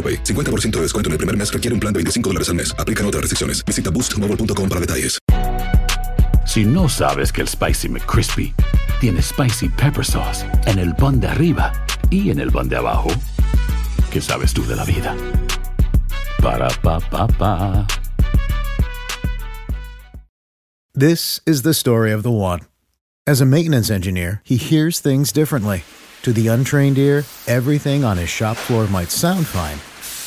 AroPay. 50% de descuento en el primer mes requiere un plan de 25 dólares al mes. Aplican otras restricciones. Visita boostmobile.com para detalles. Si no sabes que el Spicy McCrispy tiene Spicy Pepper Sauce en el pan de arriba y en el pan de abajo, ¿qué sabes tú de la vida? Para, pa, pa, pa. This is the story of the one. As a maintenance engineer, he hears things differently. To the untrained ear, everything on his shop floor might sound fine,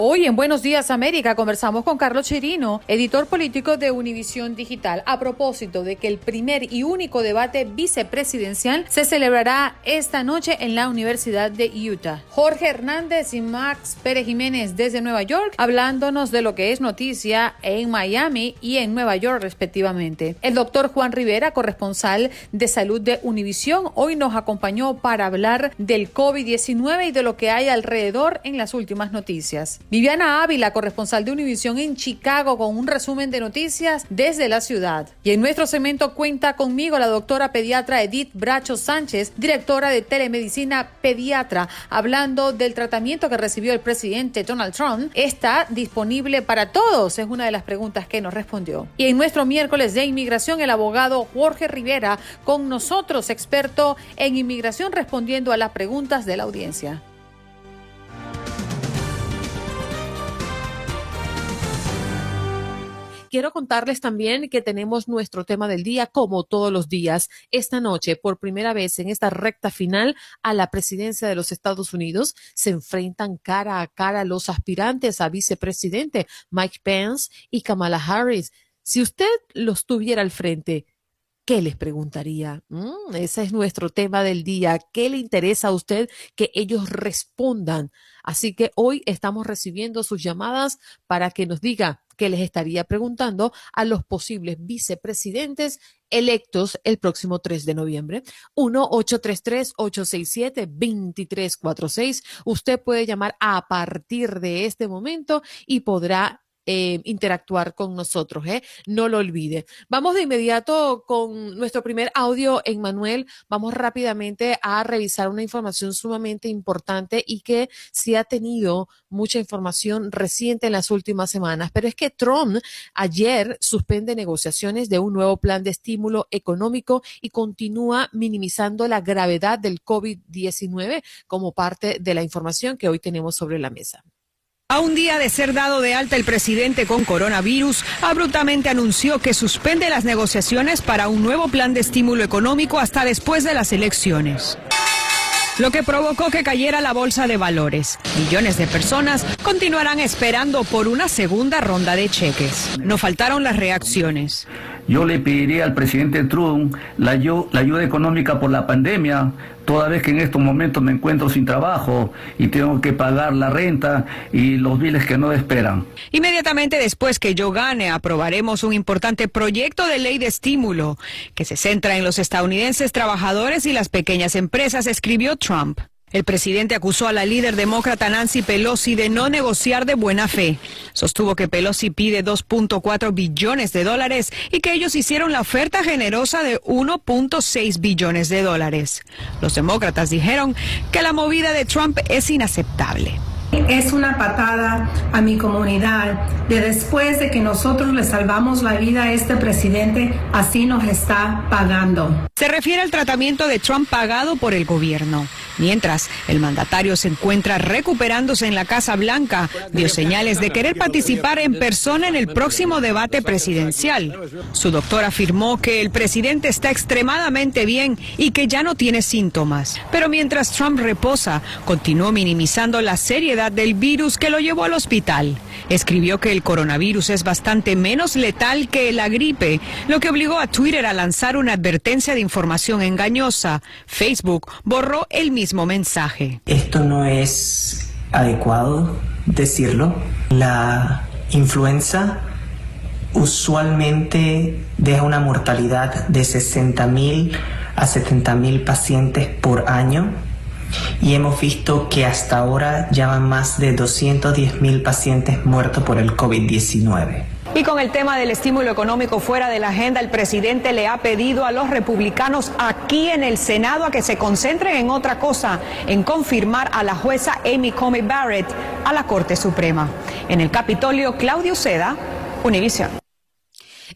Hoy en Buenos Días América conversamos con Carlos Chirino, editor político de Univisión Digital, a propósito de que el primer y único debate vicepresidencial se celebrará esta noche en la Universidad de Utah. Jorge Hernández y Max Pérez Jiménez desde Nueva York, hablándonos de lo que es noticia en Miami y en Nueva York respectivamente. El doctor Juan Rivera, corresponsal de salud de Univisión, hoy nos acompañó para hablar del COVID-19 y de lo que hay alrededor en las últimas noticias. Viviana Ávila, corresponsal de Univisión en Chicago, con un resumen de noticias desde la ciudad. Y en nuestro segmento cuenta conmigo la doctora pediatra Edith Bracho Sánchez, directora de telemedicina pediatra, hablando del tratamiento que recibió el presidente Donald Trump. ¿Está disponible para todos? Es una de las preguntas que nos respondió. Y en nuestro miércoles de inmigración, el abogado Jorge Rivera, con nosotros, experto en inmigración, respondiendo a las preguntas de la audiencia. Quiero contarles también que tenemos nuestro tema del día, como todos los días, esta noche, por primera vez en esta recta final a la presidencia de los Estados Unidos, se enfrentan cara a cara los aspirantes a vicepresidente, Mike Pence y Kamala Harris. Si usted los tuviera al frente, ¿Qué les preguntaría? Mm, ese es nuestro tema del día. ¿Qué le interesa a usted que ellos respondan? Así que hoy estamos recibiendo sus llamadas para que nos diga qué les estaría preguntando a los posibles vicepresidentes electos el próximo 3 de noviembre. 1-833-867-2346. Usted puede llamar a partir de este momento y podrá eh, interactuar con nosotros, ¿eh? No lo olvide. Vamos de inmediato con nuestro primer audio en Manuel. Vamos rápidamente a revisar una información sumamente importante y que sí ha tenido mucha información reciente en las últimas semanas. Pero es que Trump ayer suspende negociaciones de un nuevo plan de estímulo económico y continúa minimizando la gravedad del COVID-19 como parte de la información que hoy tenemos sobre la mesa. A un día de ser dado de alta el presidente con coronavirus, abruptamente anunció que suspende las negociaciones para un nuevo plan de estímulo económico hasta después de las elecciones. Lo que provocó que cayera la bolsa de valores. Millones de personas continuarán esperando por una segunda ronda de cheques. No faltaron las reacciones. Yo le pediría al presidente Trump la, la ayuda económica por la pandemia, toda vez que en estos momentos me encuentro sin trabajo y tengo que pagar la renta y los biles que no esperan. Inmediatamente después que yo gane, aprobaremos un importante proyecto de ley de estímulo que se centra en los estadounidenses trabajadores y las pequeñas empresas, escribió Trump. El presidente acusó a la líder demócrata Nancy Pelosi de no negociar de buena fe. Sostuvo que Pelosi pide 2.4 billones de dólares y que ellos hicieron la oferta generosa de 1.6 billones de dólares. Los demócratas dijeron que la movida de Trump es inaceptable. Es una patada a mi comunidad de después de que nosotros le salvamos la vida a este presidente, así nos está pagando. Se refiere al tratamiento de Trump pagado por el gobierno. Mientras, el mandatario se encuentra recuperándose en la Casa Blanca, dio señales de querer participar en persona en el próximo debate presidencial. Su doctor afirmó que el presidente está extremadamente bien y que ya no tiene síntomas. Pero mientras Trump reposa, continuó minimizando la del virus que lo llevó al hospital. Escribió que el coronavirus es bastante menos letal que la gripe, lo que obligó a Twitter a lanzar una advertencia de información engañosa. Facebook borró el mismo mensaje. Esto no es adecuado decirlo. La influenza usualmente deja una mortalidad de 60.000 a 70.000 pacientes por año y hemos visto que hasta ahora ya van más de 210.000 pacientes muertos por el COVID-19. Y con el tema del estímulo económico fuera de la agenda, el presidente le ha pedido a los republicanos aquí en el Senado a que se concentren en otra cosa, en confirmar a la jueza Amy Comey Barrett a la Corte Suprema. En el Capitolio, Claudio Seda, Univision.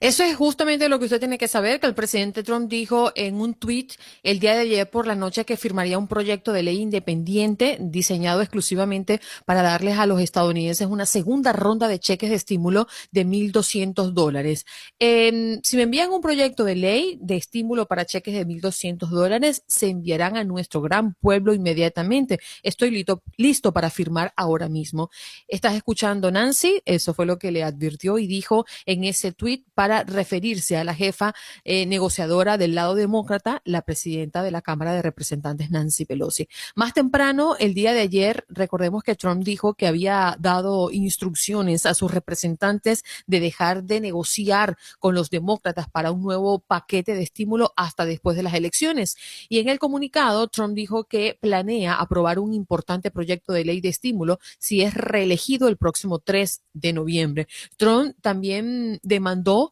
Eso es justamente lo que usted tiene que saber, que el presidente Trump dijo en un tweet el día de ayer por la noche que firmaría un proyecto de ley independiente diseñado exclusivamente para darles a los estadounidenses una segunda ronda de cheques de estímulo de 1.200 dólares. Si me envían un proyecto de ley de estímulo para cheques de 1.200 dólares, se enviarán a nuestro gran pueblo inmediatamente. Estoy listo, listo para firmar ahora mismo. Estás escuchando, Nancy, eso fue lo que le advirtió y dijo en ese tweet referirse a la jefa eh, negociadora del lado demócrata, la presidenta de la Cámara de Representantes, Nancy Pelosi. Más temprano, el día de ayer, recordemos que Trump dijo que había dado instrucciones a sus representantes de dejar de negociar con los demócratas para un nuevo paquete de estímulo hasta después de las elecciones. Y en el comunicado, Trump dijo que planea aprobar un importante proyecto de ley de estímulo si es reelegido el próximo 3 de noviembre. Trump también demandó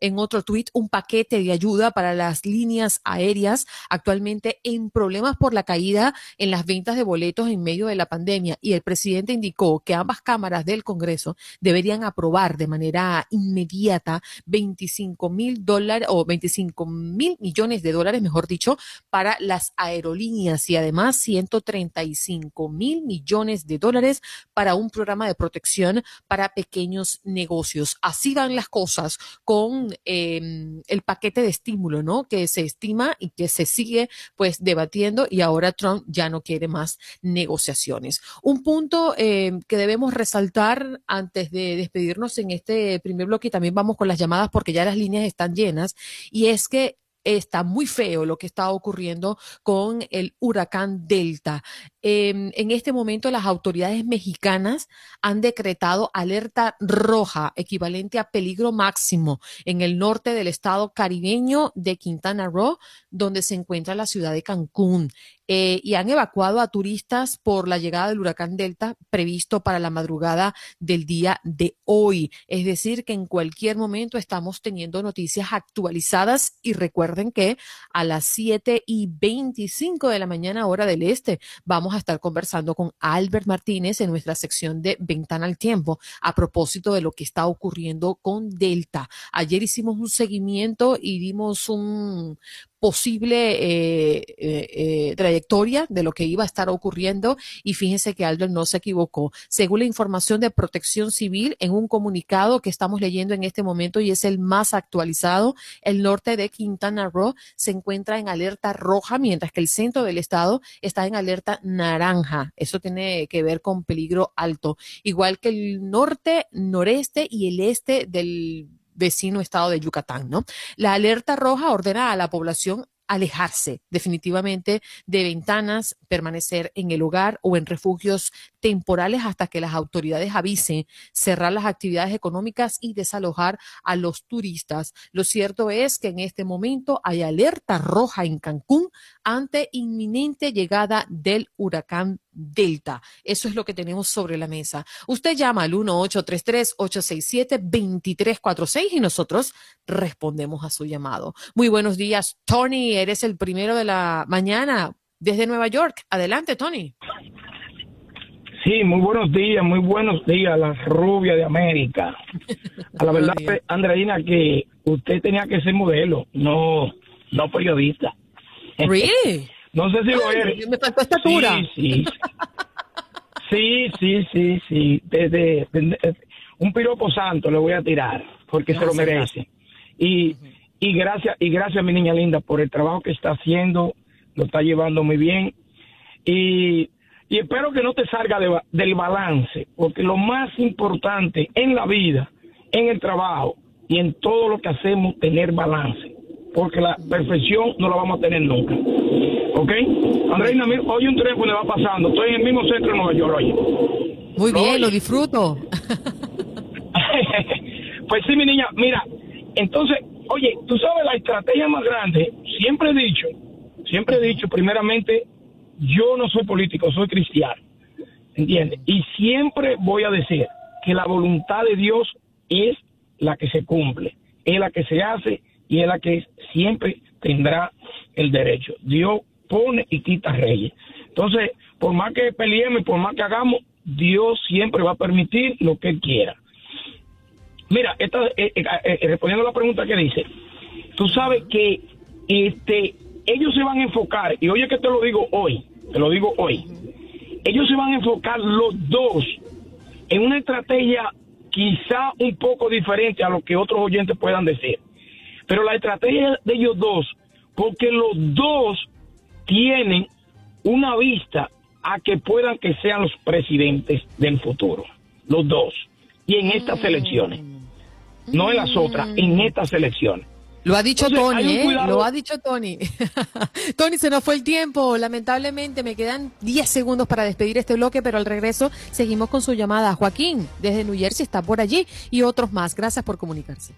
en otro tuit un paquete de ayuda para las líneas aéreas actualmente en problemas por la caída en las ventas de boletos en medio de la pandemia. Y el presidente indicó que ambas cámaras del Congreso deberían aprobar de manera inmediata 25 mil dólares o 25 mil millones de dólares, mejor dicho, para las aerolíneas y además 135 mil millones de dólares para un programa de protección para pequeños negocios. Así van las cosas con Em, el paquete de estímulo, ¿no? Que se estima y que se sigue pues debatiendo y ahora Trump ya no quiere más negociaciones. Un punto em, que debemos resaltar antes de despedirnos en este primer bloque y también vamos con las llamadas porque ya las líneas están llenas y es que está muy feo lo que está ocurriendo con el huracán Delta. Em, en este momento las autoridades mexicanas han decretado alerta roja, equivalente a peligro máximo, en el norte del estado caribeño de Quintana Roo, donde se encuentra la ciudad de Cancún. Eh, y han evacuado a turistas por la llegada del huracán Delta previsto para la madrugada del día de hoy. Es decir, que en cualquier momento estamos teniendo noticias actualizadas y recuerden que a las 7 y 25 de la mañana hora del este vamos a estar conversando con Albert Martínez en nuestra sección de Ventana al Tiempo a propósito de lo que está ocurriendo con Delta. Ayer hicimos un seguimiento y dimos un posible eh, eh, eh, trayectoria de lo que iba a estar ocurriendo y fíjense que Albert no se equivocó. Según la información de Protección Civil en un comunicado que estamos leyendo en este momento y es el más actualizado, el norte de Quintana Roo se encuentra en alerta roja mientras que el centro del estado está en alerta naranja. Eso tiene que ver con peligro alto, igual que el norte, noreste y el este del vecino estado de Yucatán, ¿no? La alerta roja ordena a la población alejarse definitivamente de ventanas, permanecer en el hogar o en refugios temporales hasta que las autoridades avisen cerrar las actividades económicas y desalojar a los turistas. Lo cierto es que en este momento hay alerta roja en Cancún ante inminente llegada del huracán Delta. Eso es lo que tenemos sobre la mesa. Usted llama al 1-833-867-2346 y nosotros respondemos a su llamado. Muy buenos días, Tony. Eres el primero de la mañana desde Nueva York. Adelante, Tony. Sí, muy buenos días, muy buenos días, la rubia de América. A la verdad, Andreina, que usted tenía que ser modelo, no, no periodista. Really? no sé si lo eres. Me faltó estatura. Sí, sí. Sí, sí, sí, sí. Desde, un piropo santo le voy a tirar, porque se lo merece. Y, y gracias, y gracias, mi niña linda, por el trabajo que está haciendo, lo está llevando muy bien. Y, y espero que no te salga del balance, porque lo más importante en la vida, en el trabajo y en todo lo que hacemos, tener balance porque la perfección no la vamos a tener nunca. ¿Ok? Andreina, hoy un tren le va pasando. Estoy en el mismo centro de Nueva York hoy. Muy bien, lo disfruto. pues sí, mi niña, mira, entonces, oye, tú sabes la estrategia más grande, siempre he dicho, siempre he dicho, primeramente, yo no soy político, soy cristiano. ¿Entiendes? Y siempre voy a decir que la voluntad de Dios es la que se cumple, es la que se hace y es la que siempre tendrá el derecho. Dios pone y quita reyes. Entonces, por más que peleemos por más que hagamos, Dios siempre va a permitir lo que Él quiera. Mira, esta, eh, eh, eh, respondiendo a la pregunta que dice, tú sabes que este, ellos se van a enfocar, y oye que te lo digo hoy, te lo digo hoy, ellos se van a enfocar los dos en una estrategia quizá un poco diferente a lo que otros oyentes puedan decir. Pero la estrategia de ellos dos, porque los dos tienen una vista a que puedan que sean los presidentes del futuro, los dos, y en estas mm. elecciones, no en las otras, en mm. estas elecciones. Lo ha dicho Tony, ¿eh? Lo ha dicho Tony. Tony, se nos fue el tiempo. Lamentablemente me quedan 10 segundos para despedir este bloque, pero al regreso seguimos con su llamada. Joaquín, desde New Jersey, está por allí y otros más. Gracias por comunicarse.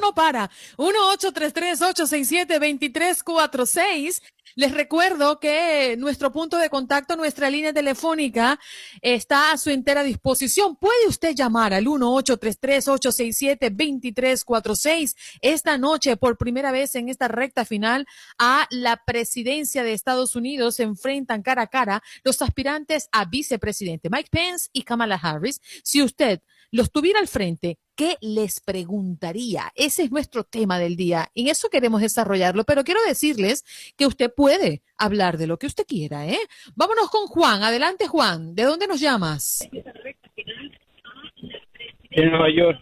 no para. 1-833-867-2346. Les recuerdo que nuestro punto de contacto, nuestra línea telefónica está a su entera disposición. Puede usted llamar al 1-833-867-2346 esta noche por primera vez en esta recta final a la presidencia de Estados Unidos. Se enfrentan cara a cara los aspirantes a vicepresidente Mike Pence y Kamala Harris. Si usted los tuviera al frente, ¿qué les preguntaría? Ese es nuestro tema del día. En eso queremos desarrollarlo, pero quiero decirles que usted puede hablar de lo que usted quiera, ¿eh? Vámonos con Juan. Adelante, Juan. ¿De dónde nos llamas? De Nueva York.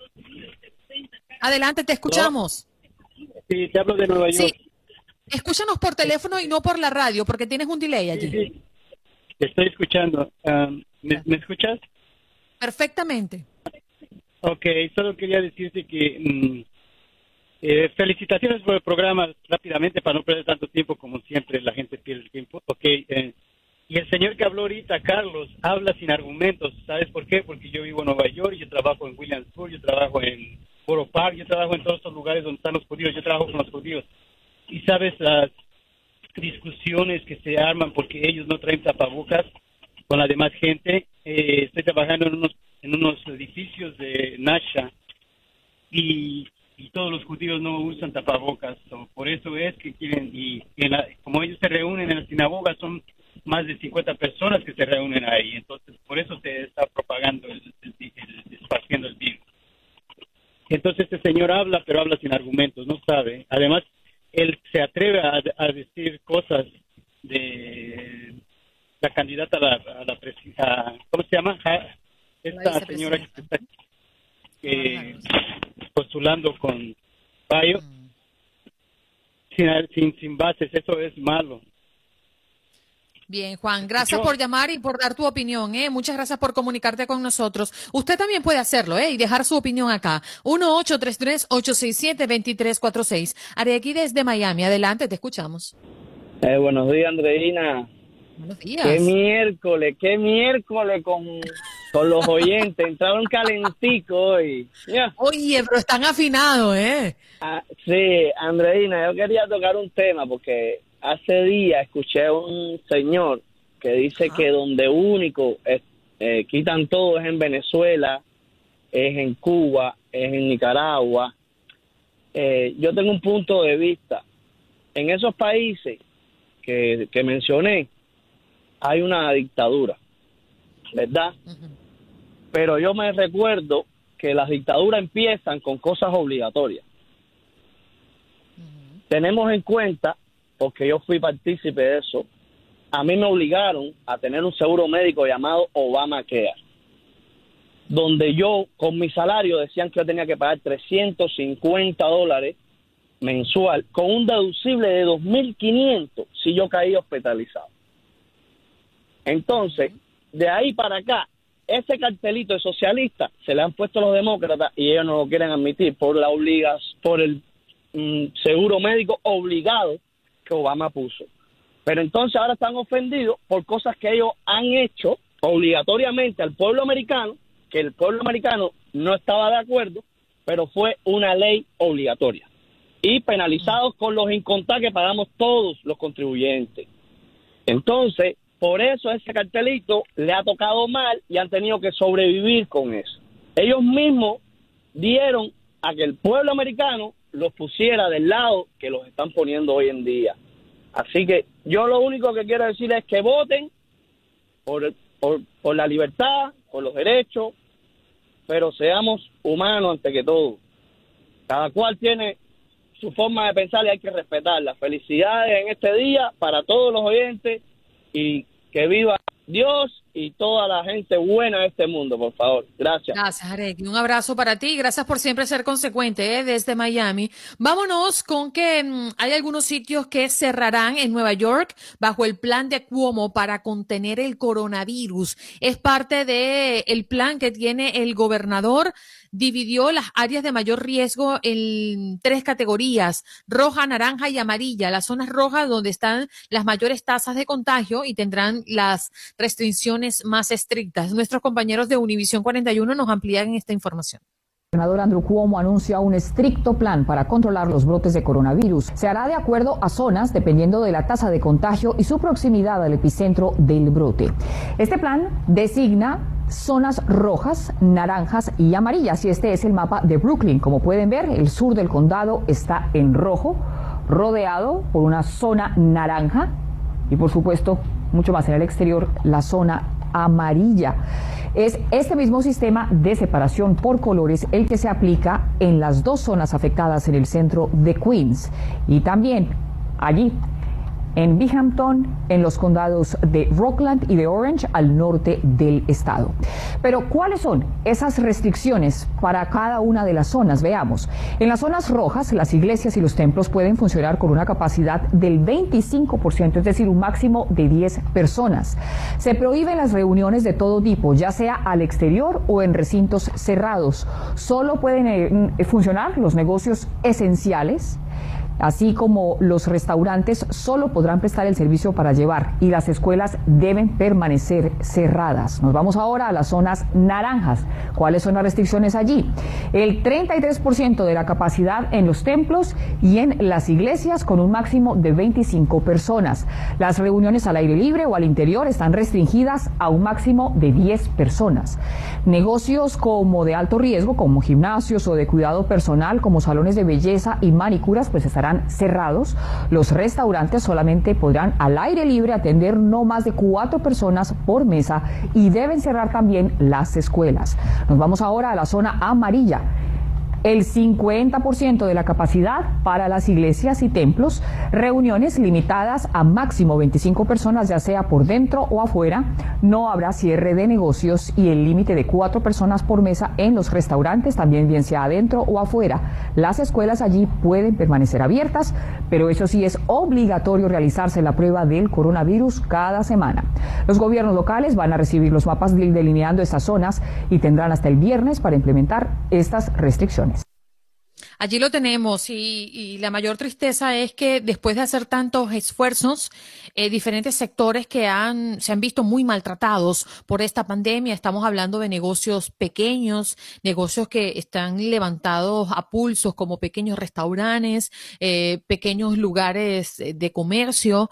Adelante, te escuchamos. Sí, te hablo de Nueva York. Sí. Escúchanos por teléfono y no por la radio, porque tienes un delay allí. Sí, estoy escuchando. Ah, ¿me escuchas? Perfectamente. Ok, solo quería decirte que mm, eh, felicitaciones por el programa rápidamente para no perder tanto tiempo como siempre la gente pierde el tiempo. Ok, eh, y el señor que habló ahorita, Carlos, habla sin argumentos. ¿Sabes por qué? Porque yo vivo en Nueva York, yo trabajo en Williamsburg, yo trabajo en Boro Park, yo trabajo en todos estos lugares donde están los judíos, yo trabajo con los judíos. Y sabes las discusiones que se arman porque ellos no traen tapabocas con la demás gente. Eh, estoy trabajando en unos en unos edificios de Nasha y, todos los judíos no usan tapabocas. por eso es que quieren, y como ellos se reúnen en la sinagoga, son más de 50 personas que se reúnen ahí. Entonces, por eso se está propagando, el, esparciendo el virus. Entonces, este señor habla, pero habla sin argumentos, no sabe. Además, él se atreve a, decir cosas de la candidata a la, a la ¿cómo se llama? Esta señora que está postulando con Bayo mm. sin, sin, bases, eso es malo. Bien, Juan, gracias por llamar y por dar tu opinión, ¿eh? Muchas gracias por comunicarte con nosotros. Usted también puede hacerlo, ¿eh? Y dejar su opinión acá. 1-833-867-2346. aquí desde Miami. Adelante, te escuchamos. Eh, buenos días, Andreina. Buenos días. Qué miércoles, qué miércoles con, con los oyentes. Entraron calentico hoy. Ya. Oye, pero están afinados, ¿eh? Ah, sí, Andreina, yo quería tocar un tema porque hace días escuché a un señor que dice que donde único eh, eh, quitan todo es en Venezuela, es en Cuba, es en Nicaragua. Eh, yo tengo un punto de vista. En esos países que, que mencioné, hay una dictadura, ¿verdad? Pero yo me recuerdo que las dictaduras empiezan con cosas obligatorias. Tenemos en cuenta, porque yo fui partícipe de eso, a mí me obligaron a tener un seguro médico llamado Obamacare, donde yo con mi salario decían que yo tenía que pagar 350 dólares mensual con un deducible de 2.500 si yo caía hospitalizado. Entonces, de ahí para acá, ese cartelito de socialista se le han puesto los demócratas y ellos no lo quieren admitir por la obligas, por el mm, seguro médico obligado que Obama puso. Pero entonces ahora están ofendidos por cosas que ellos han hecho obligatoriamente al pueblo americano, que el pueblo americano no estaba de acuerdo, pero fue una ley obligatoria. Y penalizados con los incontables que pagamos todos los contribuyentes. Entonces, por eso ese cartelito le ha tocado mal y han tenido que sobrevivir con eso. Ellos mismos dieron a que el pueblo americano los pusiera del lado que los están poniendo hoy en día. Así que yo lo único que quiero decir es que voten por, por, por la libertad, por los derechos, pero seamos humanos ante que todo. Cada cual tiene su forma de pensar y hay que respetarla. Felicidades en este día para todos los oyentes y que viva Dios y toda la gente buena de este mundo, por favor. Gracias. Gracias, Arek. Un abrazo para ti. Gracias por siempre ser consecuente ¿eh? desde Miami. Vámonos con que mm, hay algunos sitios que cerrarán en Nueva York bajo el plan de Cuomo para contener el coronavirus. Es parte del el plan que tiene el gobernador dividió las áreas de mayor riesgo en tres categorías, roja, naranja y amarilla. Las zonas rojas donde están las mayores tasas de contagio y tendrán las restricciones más estrictas. Nuestros compañeros de Univisión 41 nos amplían esta información. El gobernador Andrew Cuomo anuncia un estricto plan para controlar los brotes de coronavirus. Se hará de acuerdo a zonas dependiendo de la tasa de contagio y su proximidad al epicentro del brote. Este plan designa zonas rojas, naranjas y amarillas y este es el mapa de Brooklyn. Como pueden ver, el sur del condado está en rojo, rodeado por una zona naranja y por supuesto mucho más en el exterior la zona amarilla. Es este mismo sistema de separación por colores el que se aplica en las dos zonas afectadas en el centro de Queens y también allí en Binghamton, en los condados de Rockland y de Orange al norte del estado. Pero ¿cuáles son esas restricciones para cada una de las zonas? Veamos. En las zonas rojas, las iglesias y los templos pueden funcionar con una capacidad del 25%, es decir, un máximo de 10 personas. Se prohíben las reuniones de todo tipo, ya sea al exterior o en recintos cerrados. Solo pueden eh, funcionar los negocios esenciales así como los restaurantes solo podrán prestar el servicio para llevar y las escuelas deben permanecer cerradas. Nos vamos ahora a las zonas naranjas. ¿Cuáles son las restricciones allí? El 33% de la capacidad en los templos y en las iglesias con un máximo de 25 personas. Las reuniones al aire libre o al interior están restringidas a un máximo de 10 personas. Negocios como de alto riesgo, como gimnasios o de cuidado personal, como salones de belleza y manicuras, pues estarán cerrados. Los restaurantes solamente podrán al aire libre atender no más de cuatro personas por mesa y deben cerrar también las escuelas. Nos vamos ahora a la zona amarilla el 50% de la capacidad para las iglesias y templos, reuniones limitadas a máximo 25 personas, ya sea por dentro o afuera, no habrá cierre de negocios y el límite de cuatro personas por mesa en los restaurantes, también bien sea adentro o afuera. Las escuelas allí pueden permanecer abiertas, pero eso sí es obligatorio realizarse la prueba del coronavirus cada semana. Los gobiernos locales van a recibir los mapas delineando estas zonas y tendrán hasta el viernes para implementar estas restricciones. Allí lo tenemos y, la mayor tristeza es que después de hacer tantos esfuerzos, eh, diferentes sectores que han, se han visto muy maltratados por esta pandemia. Estamos hablando de negocios pequeños, negocios que están levantados a pulsos como pequeños restaurantes, eh, pequeños lugares de comercio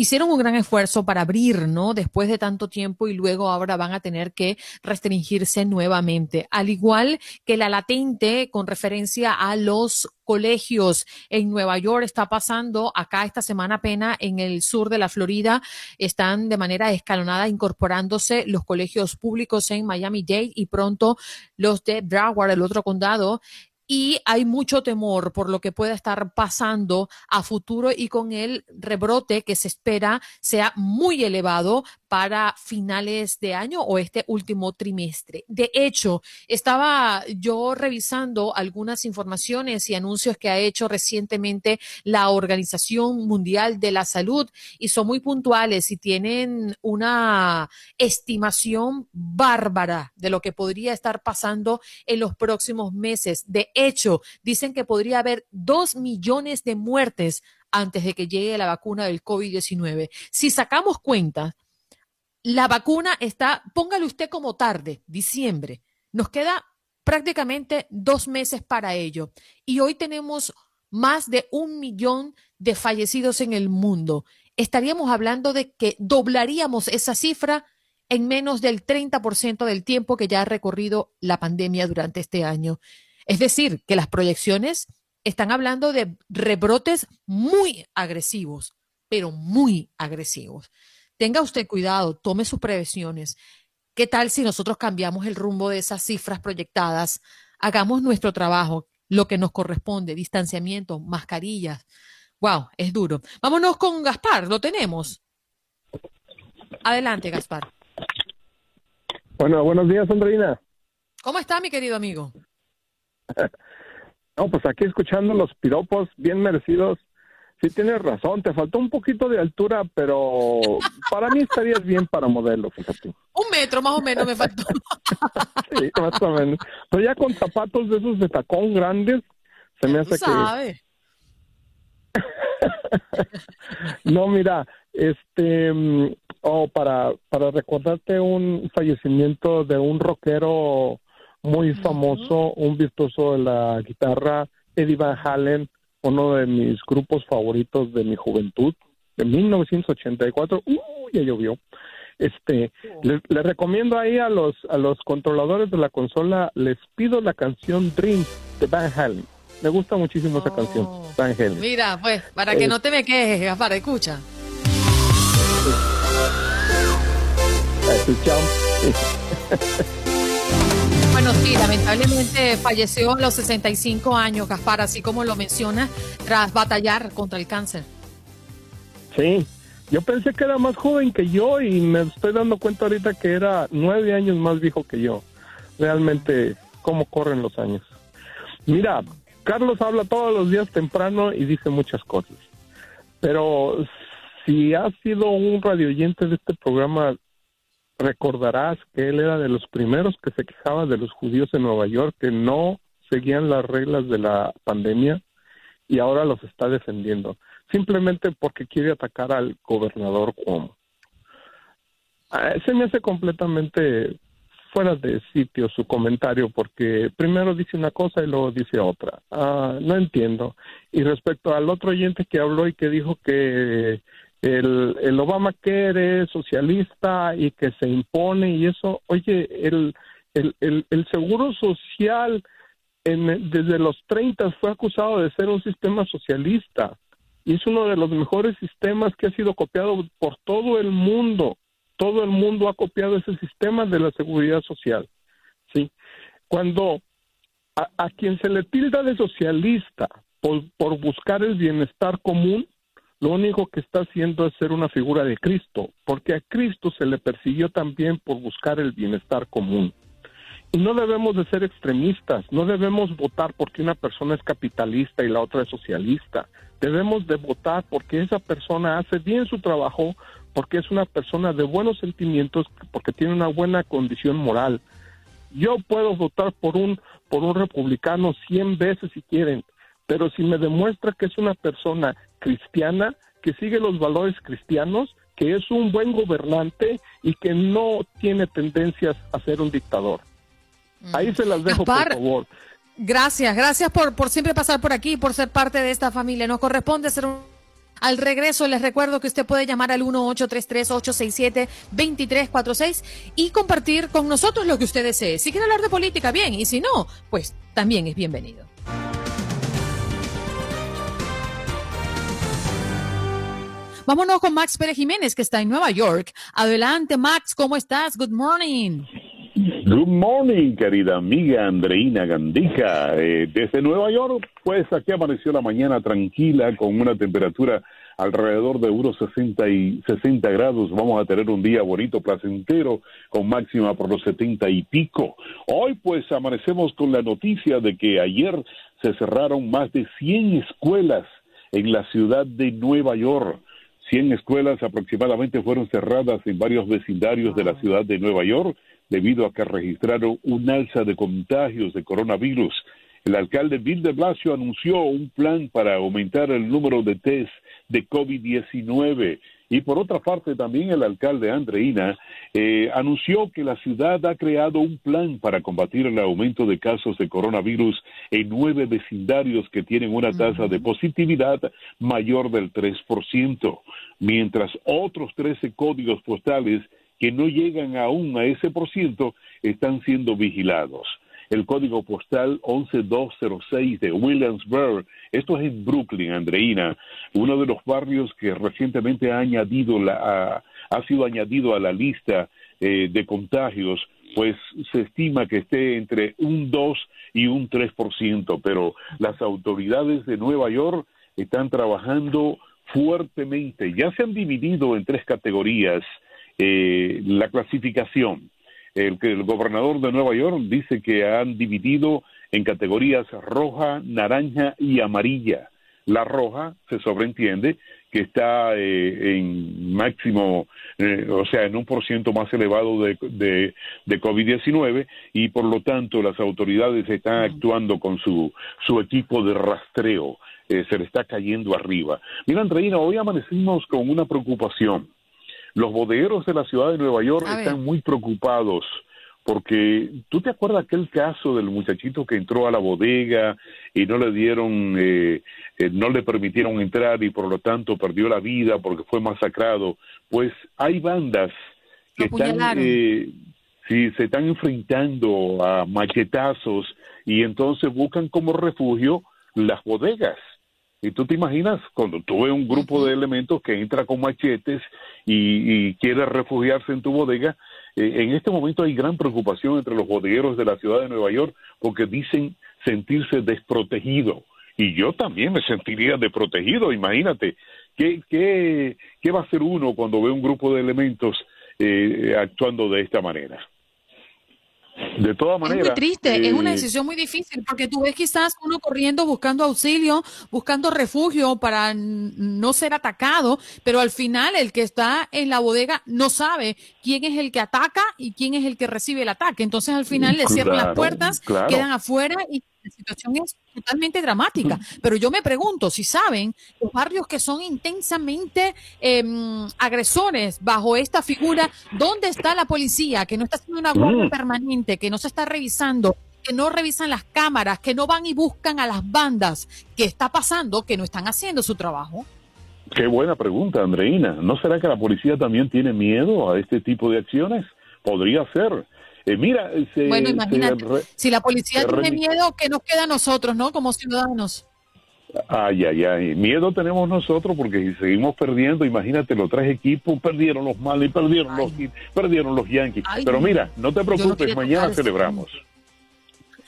hicieron un gran esfuerzo para abrir, ¿no? Después de tanto tiempo y luego ahora van a tener que restringirse nuevamente. Al igual que la latente con referencia a los colegios en Nueva York está pasando acá esta semana apenas en el sur de la Florida están de manera escalonada incorporándose los colegios públicos en Miami-Dade y pronto los de Broward, el otro condado, y hay mucho temor por lo que pueda estar pasando a futuro y con el rebrote que se espera sea muy elevado para finales de año o este último trimestre. De hecho, estaba yo revisando algunas informaciones y anuncios que ha hecho recientemente la Organización Mundial de la Salud y son muy puntuales y tienen una estimación bárbara de lo que podría estar pasando en los próximos meses. De hecho, dicen que podría haber dos millones de muertes antes de que llegue la vacuna del COVID-19. Si sacamos cuenta, la vacuna está, póngale usted como tarde, diciembre. Nos queda prácticamente dos meses para ello. Y hoy tenemos más de un millón de fallecidos en el mundo. Estaríamos hablando de que doblaríamos esa cifra en menos del 30% del tiempo que ya ha recorrido la pandemia durante este año. Es decir, que las proyecciones están hablando de rebrotes muy agresivos, pero muy agresivos tenga usted cuidado, tome sus previsiones. ¿Qué tal si nosotros cambiamos el rumbo de esas cifras proyectadas? Hagamos nuestro trabajo, lo que nos corresponde, distanciamiento, mascarillas. Wow, es duro. Vámonos con Gaspar, lo tenemos. Adelante, Gaspar. Bueno, buenos días, Andreina. ¿Cómo está, mi querido amigo? No, pues aquí escuchando los piropos bien merecidos Sí, tienes razón, te faltó un poquito de altura, pero para mí estarías bien para modelo, fíjate. Un metro más o menos me faltó. sí, más o menos. Pero ya con zapatos de esos de tacón grandes, se me hace que... no, mira, este, mm, oh, para, para recordarte un fallecimiento de un rockero muy famoso, un virtuoso de la guitarra, Eddie Van Halen, uno de mis grupos favoritos de mi juventud, de 1984, uh, ya llovió. Este, le, recomiendo ahí a los a los controladores de la consola, les pido la canción Dream de Van Halen. Me gusta muchísimo esa canción, oh. Van Halen. Mira, pues, para que no te me quejes, para escucha. Bueno, sí, lamentablemente falleció a los 65 años, Gaspar, así como lo menciona, tras batallar contra el cáncer. Sí, yo pensé que era más joven que yo y me estoy dando cuenta ahorita que era nueve años más viejo que yo. Realmente, cómo corren los años. Mira, Carlos habla todos los días temprano y dice muchas cosas. Pero si has sido un radioyente de este programa recordarás que él era de los primeros que se quejaba de los judíos en Nueva York que no seguían las reglas de la pandemia y ahora los está defendiendo, simplemente porque quiere atacar al gobernador Cuomo. Ah, se me hace completamente fuera de sitio su comentario porque primero dice una cosa y luego dice otra. Ah, no entiendo. Y respecto al otro oyente que habló y que dijo que el, el Obamacare es socialista y que se impone y eso, oye, el, el, el, seguro social en, desde los 30 fue acusado de ser un sistema socialista y es uno de los mejores sistemas que ha sido copiado por todo el mundo. Todo el mundo ha copiado ese sistema de la seguridad social. ¿sí? Cuando a, a quien se le tilda de socialista por, por buscar el bienestar común, lo único que está haciendo es ser una figura de Cristo, porque a Cristo se le persiguió también por buscar el bienestar común. Y no debemos de ser extremistas, no debemos votar porque una persona es capitalista y la otra es socialista. Debemos de votar porque esa persona hace bien su trabajo, porque es una persona de buenos sentimientos, porque tiene una buena condición moral. Yo puedo votar por un por un republicano 100 veces si quieren, pero si me demuestra que es una persona cristiana, que sigue los valores cristianos, que es un buen gobernante y que no tiene tendencias a ser un dictador. Ahí se las dejo, por favor. Gracias, gracias por, por siempre pasar por aquí, por ser parte de esta familia. Nos corresponde ser un... Al regreso les recuerdo que usted puede llamar al 1-833-867-2346 y compartir con nosotros lo que usted desee. Si quiere hablar de política, bien, y si no, pues también es bienvenido. Vámonos con Max Pérez Jiménez, que está en Nueva York. Adelante, Max, ¿cómo estás? Good morning. Good morning, querida amiga Andreina Gandija. Eh, desde Nueva York, pues aquí amaneció la mañana tranquila con una temperatura alrededor de unos 60, y 60 grados. Vamos a tener un día bonito, placentero, con máxima por los 70 y pico. Hoy pues amanecemos con la noticia de que ayer se cerraron más de 100 escuelas en la ciudad de Nueva York. 100 escuelas aproximadamente fueron cerradas en varios vecindarios de la ciudad de Nueva York debido a que registraron un alza de contagios de coronavirus. El alcalde Bill de Blasio anunció un plan para aumentar el número de test de COVID-19. Y por otra parte, también el alcalde Andreina eh, anunció que la ciudad ha creado un plan para combatir el aumento de casos de coronavirus en nueve vecindarios que tienen una tasa de positividad mayor del 3%, mientras otros 13 códigos postales que no llegan aún a ese por ciento están siendo vigilados. El código postal 11206 de Williamsburg, esto es en Brooklyn, Andreina, uno de los barrios que recientemente ha añadido la, ha, sido añadido a la lista eh, de contagios, pues se estima que esté entre un 2 y un 3%, pero las autoridades de Nueva York están trabajando fuertemente. Ya se han dividido en tres categorías eh, la clasificación. El, el gobernador de Nueva York dice que han dividido en categorías roja, naranja y amarilla. La roja se sobreentiende que está eh, en máximo, eh, o sea, en un por ciento más elevado de, de, de COVID-19 y por lo tanto las autoridades están actuando con su, su equipo de rastreo. se le está cayendo arriba. Mira, Andreina, hoy amanecimos con una preocupación los bodegueros de la ciudad de Nueva York están muy preocupados porque tú te acuerdas aquel caso del muchachito que entró a la bodega y no le dieron, eh, eh, no le permitieron entrar y por lo tanto perdió la vida porque fue masacrado. Pues hay bandas que están, eh, sí, se están enfrentando a machetazos y entonces buscan como refugio las bodegas. Y tú te imaginas cuando tú ves un grupo de elementos que entra con machetes y, quiere refugiarse en tu bodega, eh, en este momento hay gran preocupación entre los bodegueros de la ciudad de Nueva York porque dicen sentirse desprotegidos. Y yo también me sentiría desprotegido, imagínate. ¿Qué, qué, qué va a hacer uno cuando ve un grupo de elementos eh, actuando de esta manera? De todas maneras. Es muy triste, es una eh, decisión muy difícil, porque tú ves quizás uno corriendo buscando auxilio, buscando refugio para no ser atacado, pero al final el que está en la bodega no sabe quién es el que ataca y quién es el que recibe el ataque. Entonces al final le cierran las puertas, quedan afuera y la situación es totalmente dramática. Pero yo me pregunto si saben los barrios que son intensamente em, agresores bajo esta figura, ¿dónde está la policía que no está haciendo una guardia Mm. permanente, que no se está revisando? que no revisan las cámaras, que no van y buscan a las bandas. ¿Qué está pasando? Que no están haciendo su trabajo. Qué buena pregunta, Andreina. ¿No será que la policía también tiene miedo a este tipo de acciones? Podría ser. Eh, mira, se, bueno, imagínate, si la policía tiene miedo, ¿qué nos queda a nosotros, no? Como ciudadanos. Ay, ay, ay. Miedo tenemos nosotros porque si seguimos perdiendo, imagínate, los tres equipos perdieron los Marlins, perdieron los perdieron los Yankees. Ay, Pero mira, no te no preocupes, mañana celebramos.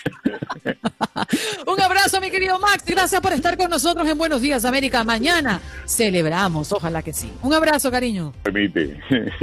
Un abrazo, mi querido Max. Gracias por estar con nosotros en Buenos Días, América. Mañana celebramos, ojalá que sí. Un abrazo, cariño. Permite.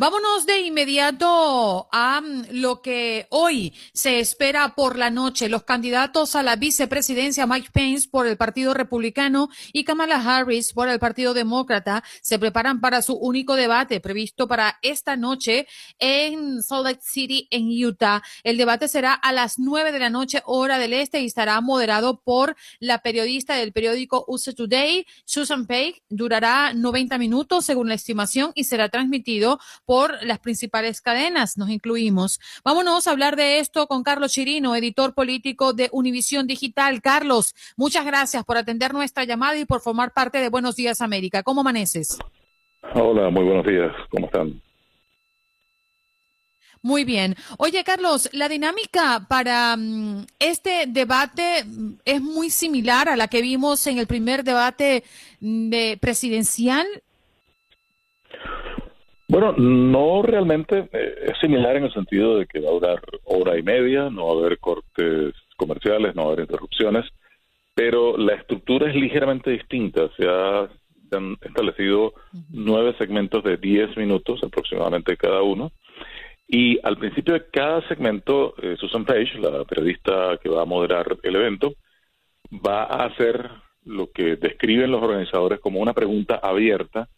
Vámonos de inmediato a mm, lo que hoy se espera por la noche. Los candidatos a la vicepresidencia, Mike Pence por el Partido Republicano y Kamala Harris por el Partido Demócrata, se preparan para su único debate previsto para esta noche en Salt Lake City, en Utah. El debate será a las nueve de la noche, hora del este, y estará moderado por la periodista del periódico USA Today, Susan Page. Durará 90 minutos, según la estimación, y será transmitido por las principales cadenas, nos incluimos. Vámonos a hablar de esto con Carlos Chirino, editor político de Univisión Digital. Carlos, muchas gracias por atender nuestra llamada y por formar parte de Buenos Días América. ¿Cómo amaneces? Hola, muy buenos días. ¿Cómo están? Muy bien. Oye, Carlos, la dinámica para mm, este debate mm, es muy similar a la que vimos en el primer debate mm, de presidencial. Bueno, no realmente. eh, es similar en el sentido de que va a durar hora y media, no va a haber cortes comerciales, no va a haber interrupciones, pero la estructura es ligeramente distinta. Se, ha- se han establecido nueve segmentos de 10 minutos aproximadamente cada uno. Y al principio de cada segmento, eh, Susan Page, la periodista que va a moderar el evento, va a hacer lo que describen los organizadores como una pregunta abierta,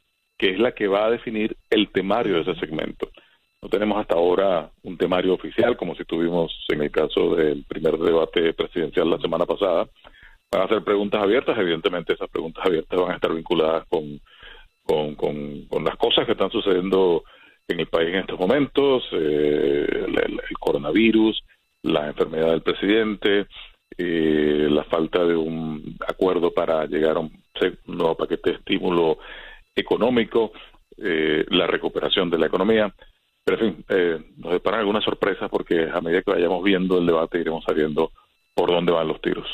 que es la que va a definir el temario de ese segmento. No tenemos hasta ahora un temario oficial, como si tuvimos en el caso del primer debate presidencial la semana pasada. Van a ser preguntas abiertas, evidentemente esas preguntas abiertas van a estar vinculadas con, con, con- las cosas que están sucediendo en el país en estos momentos, eh, el, coronavirus, la enfermedad del presidente, eh, la falta de un acuerdo para llegar a un nuevo paquete de estímulo económico, eh, la recuperación de la economía. Pero, en fin, eh, nos deparan algunas sorpresas porque a medida que vayamos viendo el debate iremos sabiendo por dónde van los tiros.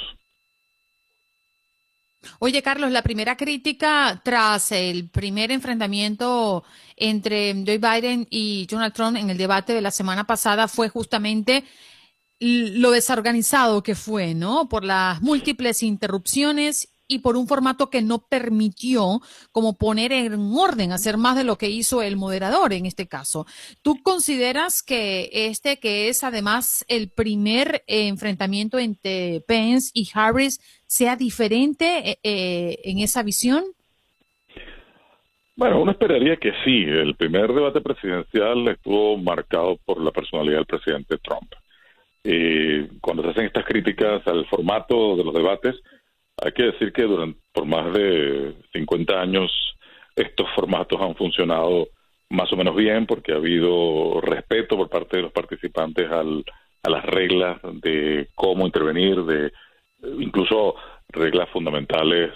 Oye, Carlos, la primera crítica tras el primer enfrentamiento entre Joe Biden y Donald Trump en el debate de la semana pasada fue justamente lo desorganizado que fue, ¿no? Por las múltiples interrupciones y por un formato que no permitió como poner en orden, hacer más de lo que hizo el moderador en este caso. ¿Tú consideras que este, que es además el primer eh, enfrentamiento entre Pence y Harris, sea diferente eh, eh, en esa visión? Bueno, uno esperaría que sí. El primer debate presidencial estuvo marcado por la personalidad del presidente Trump. Eh, cuando se hacen estas críticas al formato de los debates, hay que decir que durante por más de 50 años estos formatos han funcionado más o menos bien porque ha habido respeto por parte de los participantes al, a las reglas de cómo intervenir, de incluso reglas fundamentales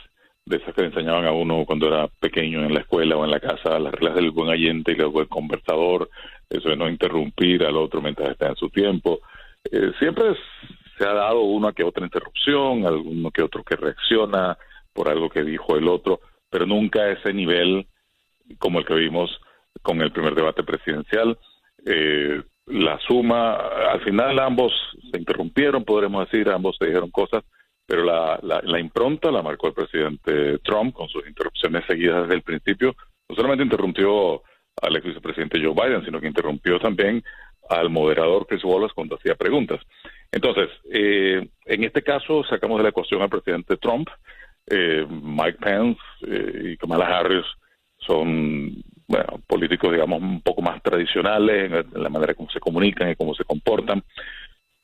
de esas que le enseñaban a uno cuando era pequeño en la escuela o en la casa, las reglas del buen oyente y del buen conversador, eso de no interrumpir al otro mientras está en su tiempo. Eh, siempre se ha dado una que otra interrupción, alguno que otro que reacciona por algo que dijo el otro, pero nunca ese nivel como el que vimos con el primer debate presidencial. Eh, la suma, al final ambos se interrumpieron, podremos decir, ambos se dijeron cosas, pero la, la, la impronta la marcó el presidente Trump con sus interrupciones seguidas desde el principio. No solamente interrumpió al ex vicepresidente Joe Biden, sino que interrumpió también al moderador Chris Wallace cuando hacía preguntas. Entonces, eh, en este caso sacamos de la ecuación al presidente Trump. Eh, Mike Pence eh, y Kamala Harris son bueno, políticos, digamos, un poco más tradicionales en, la manera como se comunican y cómo se comportan.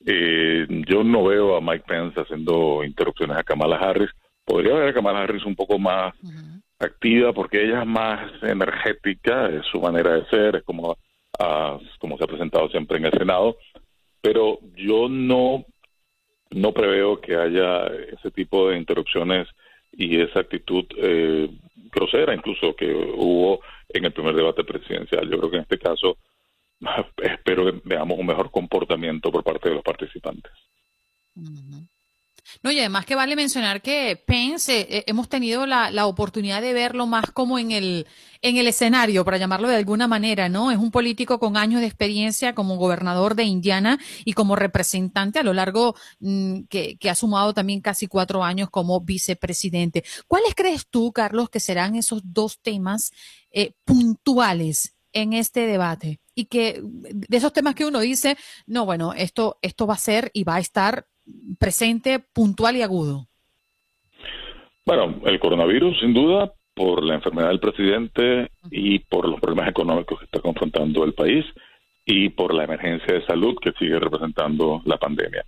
Eh, yo no veo a Mike Pence haciendo interrupciones a Kamala Harris. Podría ver a Kamala Harris un poco más activa porque ella es más energética, es su manera de ser, es como, ah, como se ha presentado siempre en el Senado, pero yo no, no preveo que haya ese tipo de interrupciones y esa actitud eh, grosera incluso que hubo en el primer debate presidencial. Yo creo que en este caso espero que veamos un mejor comportamiento por parte de los participantes. No, y además que vale mencionar que Pence, eh, hemos tenido la, la, oportunidad de verlo más como en el, en el escenario, para llamarlo de alguna manera, ¿no? Es un político con años de experiencia como gobernador de Indiana y como representante a lo largo mm, que, que, ha sumado también casi cuatro años como vicepresidente. ¿Cuáles crees tú, Carlos, que serán esos dos temas eh, puntuales en este debate? Y que de esos temas que uno dice, no, bueno, esto, esto va a ser y va a estar presente, puntual y agudo? Bueno, el coronavirus, sin duda, por la enfermedad del presidente y por los problemas económicos que está confrontando el país y por la emergencia de salud que sigue representando la pandemia,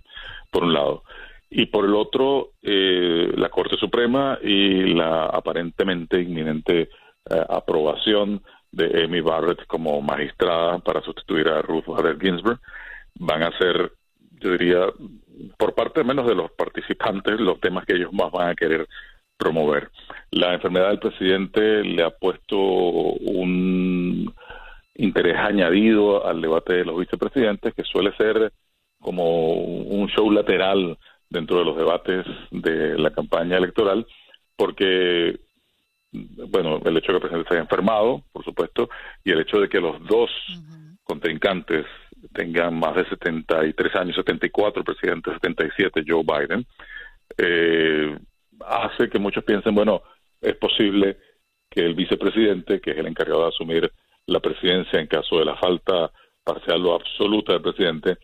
por un lado. Y por el otro, eh, la Corte Suprema y la aparentemente inminente eh, aprobación de Amy Barrett como magistrada para sustituir a Ruth Bader Ginsburg van a ser, yo diría, por parte menos de los participantes, los temas que ellos más van a querer promover. La enfermedad del presidente le ha puesto un interés añadido al debate de los vicepresidentes, que suele ser como un show lateral dentro de los debates de la campaña electoral, porque, bueno, el hecho de que el presidente se haya enfermado, por supuesto, y el hecho de que los dos contrincantes tengan más de 73 años, 74, el presidente 77, Joe Biden, eh, hace que muchos piensen, bueno, es posible que el vicepresidente, que es el encargado de asumir la presidencia en caso de la falta parcial o absoluta del presidente,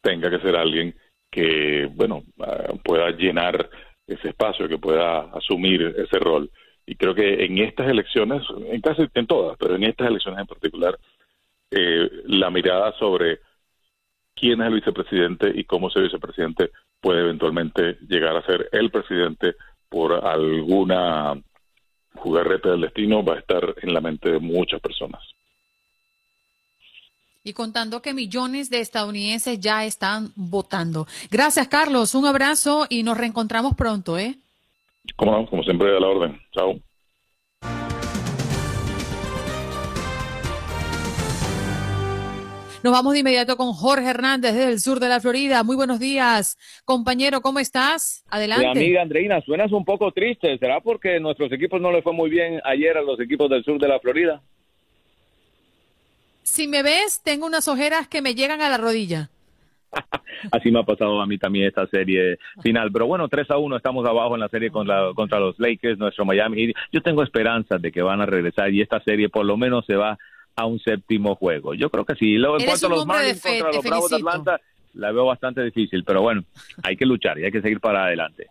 tenga que ser alguien que, bueno, ah, pueda llenar ese espacio, que pueda asumir ese rol. Y creo que en estas elecciones, en casi en todas, pero en estas elecciones en particular, eh, la mirada sobre quién es el vicepresidente y cómo ese vicepresidente puede eventualmente llegar a ser el presidente por alguna jugarreta del destino va a estar en la mente de muchas personas. Y contando que millones de estadounidenses ya están votando. Gracias, Carlos. Un abrazo y nos reencontramos pronto, ¿eh? Como no, como siempre, a la orden. Chao. Nos vamos de inmediato con Jorge Hernández desde el sur de la Florida. Muy buenos días, compañero, ¿cómo estás? Adelante. Mi amiga Andreina, suenas un poco triste. ¿Será porque nuestros equipos no le fue muy bien ayer a los equipos del sur de la Florida? Si me ves, tengo unas ojeras que me llegan a la rodilla. Así me ha pasado a mí también esta serie final. Pero bueno, 3 a 1 estamos abajo en la serie contra, contra los Lakers, nuestro Miami. Yo tengo esperanzas de que van a regresar y esta serie por lo menos se va a un séptimo juego. Yo creo que sí. Luego, en cuanto a los Marlins contra los Bravos de Atlanta, la veo bastante difícil, pero bueno, hay que luchar y hay que seguir para adelante.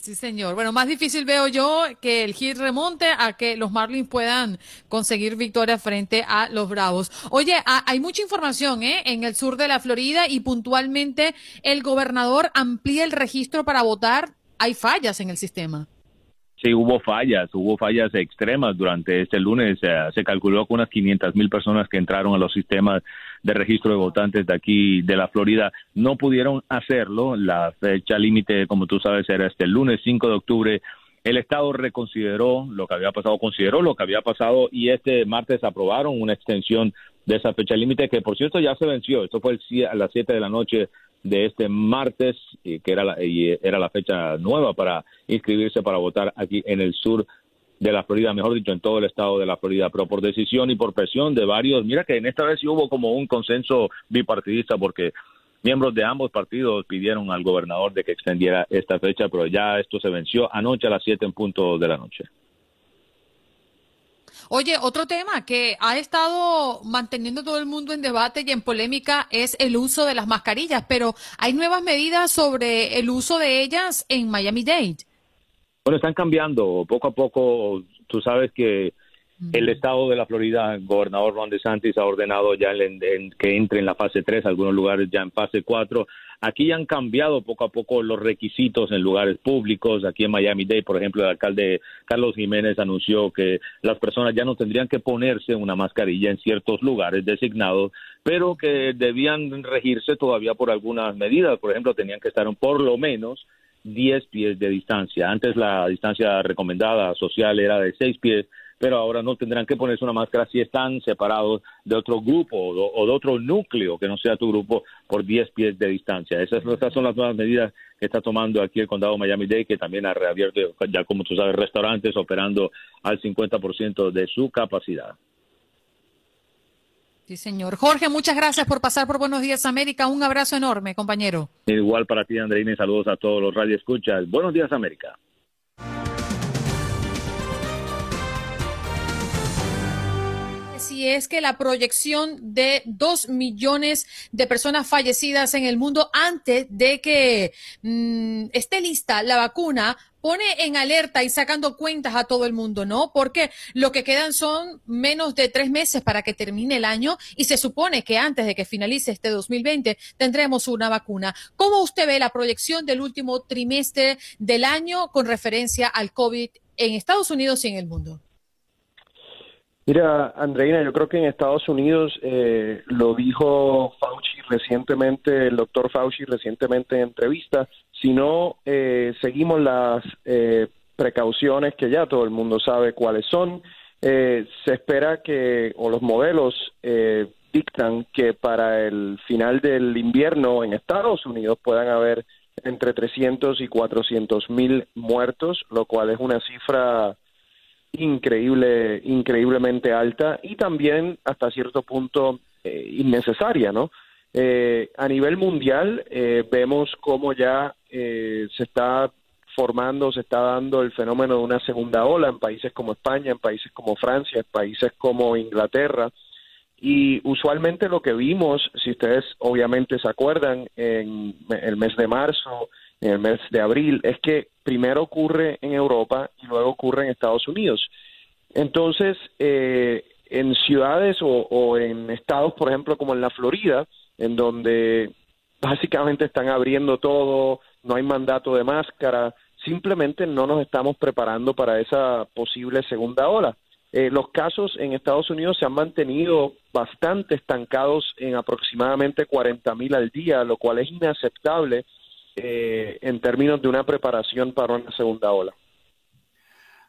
Sí, señor. Bueno, más difícil veo yo que el hit remonte a que los Marlins puedan conseguir victoria frente a los Bravos. Oye, hay mucha información ¿eh? en el sur de la Florida y puntualmente el gobernador amplía el registro para votar. Hay fallas en el sistema. Sí, hubo fallas, hubo fallas extremas durante este lunes. se calculó que unas 500 mil personas que entraron a los sistemas de registro de votantes de aquí, de la Florida, no pudieron hacerlo. La fecha límite, como tú sabes, era este lunes 5 de octubre. El Estado reconsideró lo que había pasado, consideró lo que había pasado y este martes aprobaron una extensión de esa fecha límite que, por cierto, ya se venció. Esto fue a las 7 de la noche de este martes, y que era la, era la fecha nueva para inscribirse para votar aquí en el sur de la Florida, mejor dicho, en todo el estado de la Florida, pero por decisión y por presión de varios. Mira que en esta vez sí hubo como un consenso bipartidista porque miembros de ambos partidos pidieron al gobernador de que extendiera esta fecha, pero ya esto se venció anoche a las 7 en punto de la noche. Oye, otro tema que ha estado manteniendo todo el mundo en debate y en polémica es el uso de las mascarillas, pero hay nuevas medidas sobre el uso de ellas en Miami-Dade. Bueno, están cambiando poco a poco. Tú sabes que el estado de la Florida, el gobernador Ron DeSantis ha ordenado ya que entre en la fase 3, algunos lugares ya en fase 4. Aquí han cambiado poco a poco los requisitos en lugares públicos. Aquí en Miami-Dade, por ejemplo, el alcalde Carlos Jiménez anunció que las personas ya no tendrían que ponerse una mascarilla en ciertos lugares designados, pero que debían regirse todavía por algunas medidas. Por ejemplo, tenían que estar por lo menos 10 pies de distancia. Antes la distancia recomendada social era de 6 pies pero ahora no tendrán que ponerse una máscara si están separados de otro grupo o, de otro núcleo que no sea tu grupo por 10 pies de distancia. Esas, esas son las nuevas medidas que está tomando aquí el condado Miami-Dade, que también ha reabierto, ya como tú sabes, restaurantes operando al 50% de su capacidad. Sí, señor. Jorge, muchas gracias por pasar por Buenos Días América. Un abrazo enorme, compañero. Igual para ti, Andreina, y saludos a todos los radioescuchas. Buenos Días América. Si es que la proyección de dos millones de personas fallecidas en el mundo antes de que mm, esté lista la vacuna pone en alerta y sacando cuentas a todo el mundo, ¿no? Porque lo que quedan son menos de tres meses para que termine el año y se supone que antes de que finalice este 2020 tendremos una vacuna. ¿Cómo usted ve la proyección del último trimestre del año con referencia al COVID en Estados Unidos y en el mundo? Mira, Andreina, yo creo que en Estados Unidos eh, lo dijo Fauci recientemente, el doctor Fauci recientemente en entrevista, si no eh, seguimos las eh, precauciones que ya todo el mundo sabe cuáles son, se espera que, o los modelos dictan que para el final del invierno en Estados Unidos puedan haber entre 300 y 400 mil muertos, lo cual es una cifra increíble, increíblemente alta y también hasta cierto punto eh, innecesaria, ¿no? Eh, a nivel mundial eh, vemos cómo ya se está formando, se está dando el fenómeno de una segunda ola en países como España, en países como Francia, en países como Inglaterra. Y usualmente lo que vimos, si ustedes obviamente se acuerdan, en el mes de marzo, en el mes de abril, es que primero ocurre en Europa y luego ocurre en Estados Unidos. Entonces, eh, en ciudades o, en estados, por ejemplo, como en la Florida, en donde básicamente están abriendo todo, no hay mandato de máscara, simplemente no nos estamos preparando para esa posible segunda ola. Eh, los casos en Estados Unidos se han mantenido bastante estancados en aproximadamente 40 mil al día, lo cual es inaceptable eh, en términos de una preparación para una segunda ola.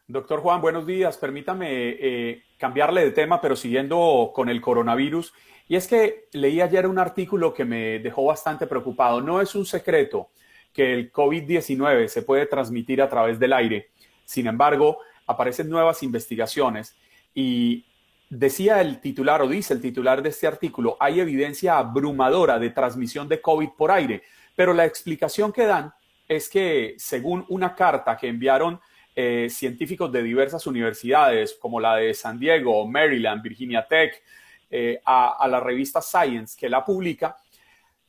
Doctor Juan, buenos días. Permítame eh, cambiarle de tema, pero siguiendo con el coronavirus. Y es que leí ayer un artículo que me dejó bastante preocupado. No es un secreto que el COVID-19 se puede transmitir a través del aire. Sin embargo, aparecen nuevas investigaciones y decía el titular o dice el titular de este artículo, hay evidencia abrumadora de transmisión de COVID por aire. Pero la explicación que dan es que según una carta que enviaron eh, científicos de diversas universidades, como la de San Diego, Maryland, Virginia Tech, eh, a, la revista Science que la publica,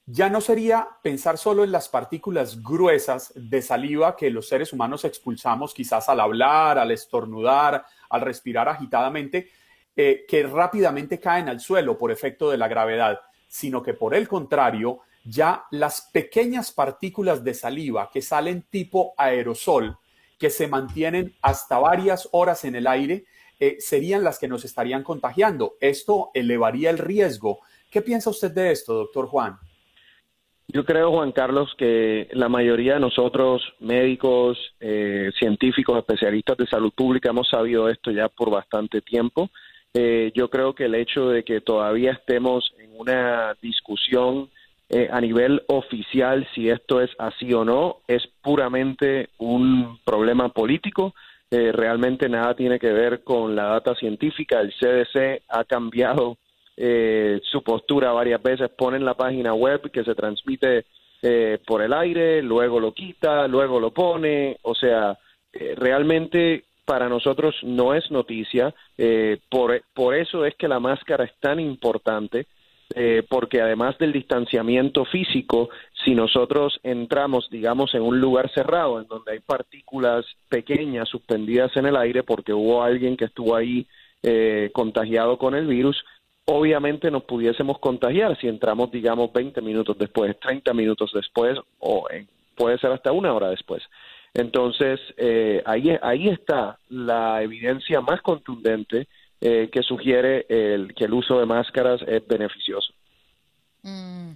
ya no sería pensar solo en las partículas gruesas de saliva que los seres humanos expulsamos quizás al hablar, al estornudar, al respirar agitadamente, eh, que rápidamente caen al suelo por efecto de la gravedad, sino que por el contrario, ya las pequeñas partículas de saliva que salen tipo aerosol, que se mantienen hasta varias horas en el aire, eh, serían las que nos estarían contagiando. Esto elevaría el riesgo. ¿Qué piensa usted de esto, doctor Juan? Yo creo, Juan Carlos, que la mayoría de nosotros, médicos, eh, científicos, especialistas de salud pública, hemos sabido esto ya por bastante tiempo. Eh, yo creo que el hecho de que todavía estemos en una discusión eh, a nivel oficial si esto es así o no, es puramente un problema político. Eh, realmente nada tiene que ver con la data científica. El CDC ha cambiado eh, su postura varias veces. Pone en la página web que se transmite por el aire, luego lo quita, luego lo pone. O sea, realmente para nosotros no es noticia. por, por eso es que la máscara es tan importante eh, porque además del distanciamiento físico, si nosotros entramos, digamos, en un lugar cerrado, en donde hay partículas pequeñas suspendidas en el aire, porque hubo alguien que estuvo ahí eh, contagiado con el virus, obviamente nos pudiésemos contagiar si entramos, digamos, 20 minutos después, 30 minutos después, o puede ser hasta una hora después. Entonces, eh, ahí, ahí está la evidencia más contundente eh, que sugiere el, que el uso de máscaras es beneficioso. Mm.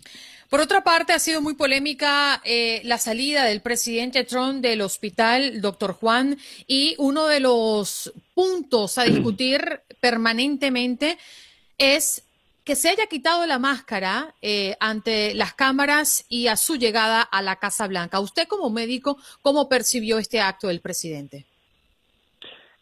Por otra parte, ha sido muy polémica eh, la salida del presidente Trump del hospital, doctor Juan, y uno de los puntos a discutir permanentemente es que se haya quitado la máscara eh, ante las cámaras y a su llegada a la Casa Blanca. Usted como médico, ¿cómo percibió este acto del presidente?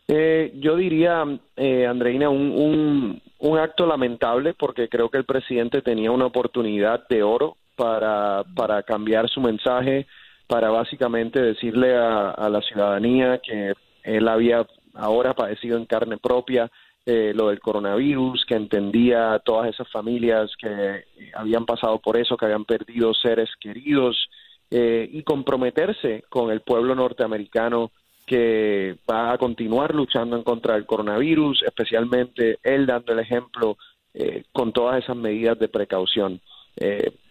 Eh, yo diría, eh, Andreina, un, un, acto lamentable porque creo que el presidente tenía una oportunidad de oro para, para cambiar su mensaje, para básicamente decirle a, la ciudadanía que él había ahora padecido en carne propia eh, lo del coronavirus, que entendía a todas esas familias que habían pasado por eso, que habían perdido seres queridos, eh, y comprometerse con el pueblo norteamericano que va a continuar luchando en contra del coronavirus, especialmente él dando el ejemplo eh, con todas esas medidas de precaución.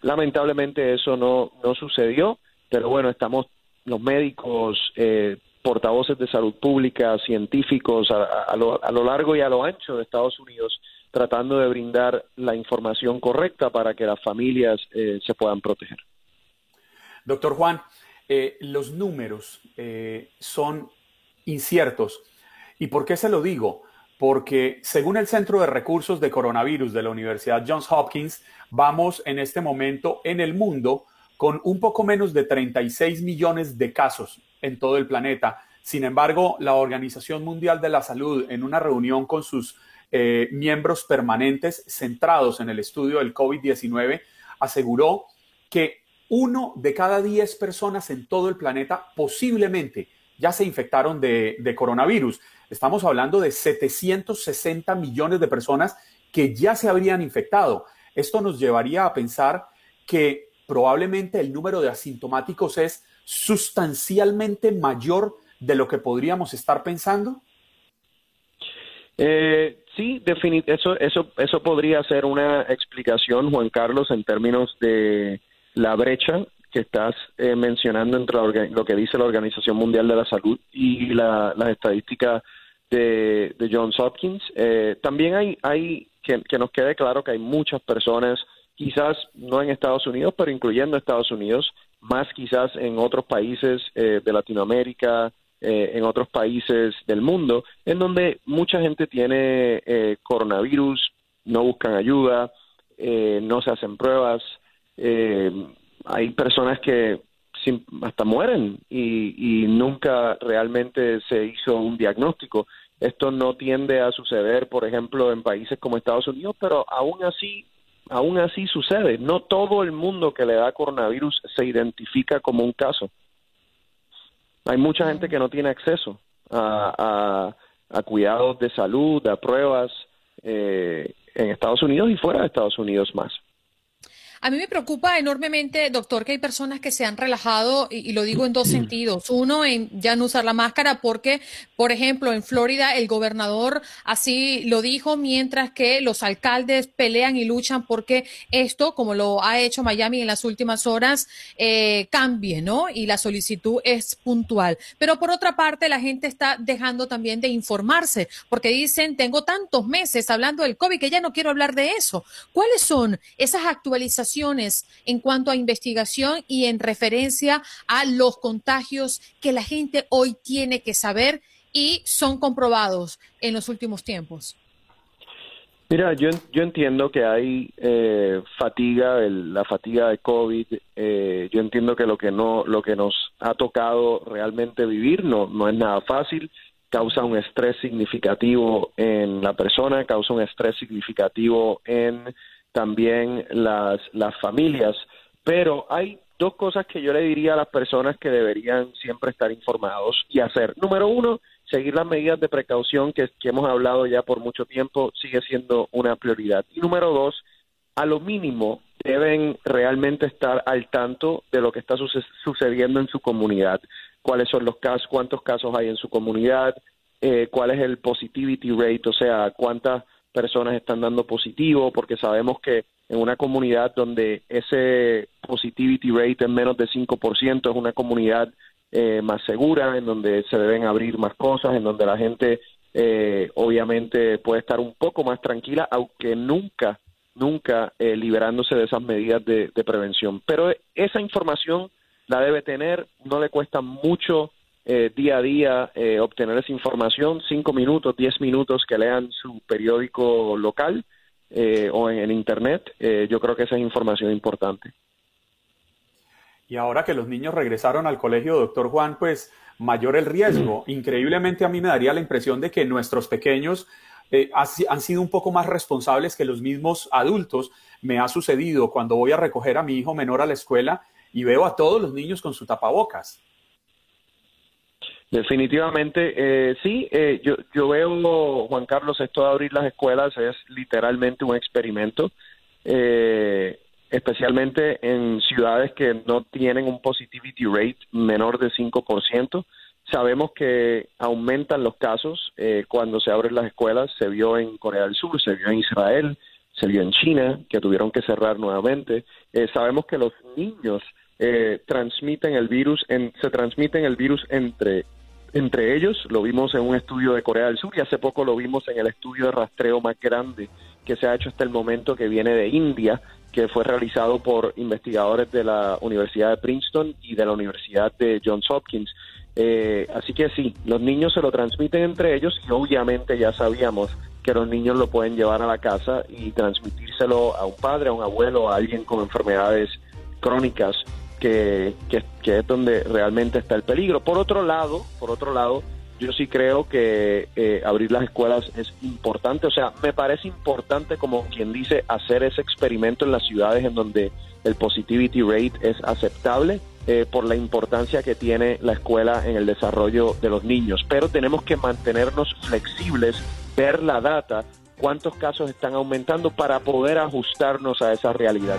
lamentablemente eso no, no sucedió, pero bueno, estamos los médicos, eh, portavoces de salud pública, científicos a, lo, largo y a lo ancho de Estados Unidos tratando de brindar la información correcta para que las familias eh, se puedan proteger. Doctor Juan, eh, los números eh, son inciertos. ¿Y por qué se lo digo? Porque según el Centro de Recursos de Coronavirus de la Universidad Johns Hopkins, vamos en este momento en el mundo con un poco menos de 36 millones de casos en todo el planeta. Sin embargo, la Organización Mundial de la Salud, en una reunión con sus eh, miembros permanentes centrados en el estudio del COVID-19, aseguró que uno de cada diez personas en todo el planeta posiblemente ya se infectaron de, coronavirus. Estamos hablando de 760 millones de personas que ya se habrían infectado. Esto nos llevaría a pensar que probablemente el número de asintomáticos es sustancialmente mayor de lo que podríamos estar pensando? Eh, sí, eso, eso podría ser una explicación, Juan Carlos, en términos de la brecha que estás eh, mencionando entre lo que dice la Organización Mundial de la Salud y las estadísticas de, de Johns Hopkins. Eh, también hay, hay que, que, nos quede claro que hay muchas personas, quizás no en Estados Unidos, pero incluyendo Estados Unidos, más quizás en otros países eh, de Latinoamérica, eh, en otros países del mundo, en donde mucha gente tiene eh, coronavirus, no buscan ayuda, no se hacen pruebas, hay personas que hasta mueren y, y nunca realmente se hizo un diagnóstico. Esto no tiende a suceder, por ejemplo, en países como Estados Unidos, pero aún así aún así sucede. No todo el mundo que le da coronavirus se identifica como un caso. Hay mucha gente que no tiene acceso a, a, cuidados de salud, a pruebas eh, en Estados Unidos y fuera de Estados Unidos más. A mí me preocupa enormemente, doctor, que hay personas que se han relajado, y, lo digo en dos sentidos. Uno, en ya no usar la máscara, porque, por ejemplo, en Florida el gobernador así lo dijo, mientras que los alcaldes pelean y luchan porque esto, como lo ha hecho Miami en las últimas horas, eh, cambie, ¿no? Y la solicitud es puntual. Pero por otra parte, la gente está dejando también de informarse, porque dicen, tengo tantos meses hablando del COVID que ya no quiero hablar de eso. ¿Cuáles son esas actualizaciones? En cuanto a investigación y en referencia a los contagios que la gente hoy tiene que saber y son comprobados en los últimos tiempos? Mira, yo, yo entiendo que hay eh, fatiga, la fatiga de COVID. Eh, yo entiendo que lo que no, lo que nos ha tocado realmente vivir no, no es nada fácil. Causa un estrés significativo en la persona, causa un estrés significativo en también las, las familias. Pero hay dos cosas que yo le diría a las personas que deberían siempre estar informados y hacer. Número uno, seguir las medidas de precaución que, hemos hablado ya por mucho tiempo sigue siendo una prioridad. Y número dos, a lo mínimo deben realmente estar al tanto de lo que está sucediendo en su comunidad. Cuáles son los casos, cuántos casos hay en su comunidad, eh, cuál es el positivity rate, o sea, cuántas personas están dando positivo, porque sabemos que en una comunidad donde ese positivity rate es menos de 5%, es una comunidad eh, más segura, en donde se deben abrir más cosas, en donde la gente eh, obviamente puede estar un poco más tranquila, aunque nunca nunca eh, liberándose de esas medidas de, de prevención. Pero esa información la debe tener, no le cuesta mucho eh, día a día eh, obtener esa información, cinco minutos, diez minutos que lean su periódico local eh, o en, en Internet, eh, yo creo que esa es información importante. Y ahora que los niños regresaron al colegio, doctor Juan, pues mayor el riesgo. Increíblemente a mí me daría la impresión de que nuestros pequeños eh, han sido un poco más responsables que los mismos adultos. Me ha sucedido cuando voy a recoger a mi hijo menor a la escuela y veo a todos los niños con su tapabocas. Definitivamente, eh, sí, eh, yo, yo veo, Juan Carlos, esto de abrir las escuelas es literalmente un experimento, eh, especialmente en ciudades que no tienen un positivity rate menor de 5%. Sabemos que aumentan los casos eh, cuando se abren las escuelas, se vio en Corea del Sur, se vio en Israel, se vio en China, que tuvieron que cerrar nuevamente. Eh, sabemos que los niños eh, transmiten el virus, en, se transmiten el virus entre entre ellos, lo vimos en un estudio de Corea del Sur y hace poco lo vimos en el estudio de rastreo más grande que se ha hecho hasta el momento que viene de India, que fue realizado por investigadores de la Universidad de Princeton y de la Universidad de Johns Hopkins. Eh, así que sí, los niños se lo transmiten entre ellos y obviamente ya sabíamos que los niños lo pueden llevar a la casa y transmitírselo a un padre, a un abuelo, a alguien con enfermedades crónicas que, que, que es donde realmente está el peligro. Por otro lado, por otro lado, yo sí creo que eh, abrir las escuelas es importante. O sea, me parece importante, como quien dice, hacer ese experimento en las ciudades en donde el positivity rate es aceptable eh, por la importancia que tiene la escuela en el desarrollo de los niños. Pero tenemos que mantenernos flexibles, ver la data, cuántos casos están aumentando para poder ajustarnos a esa realidad.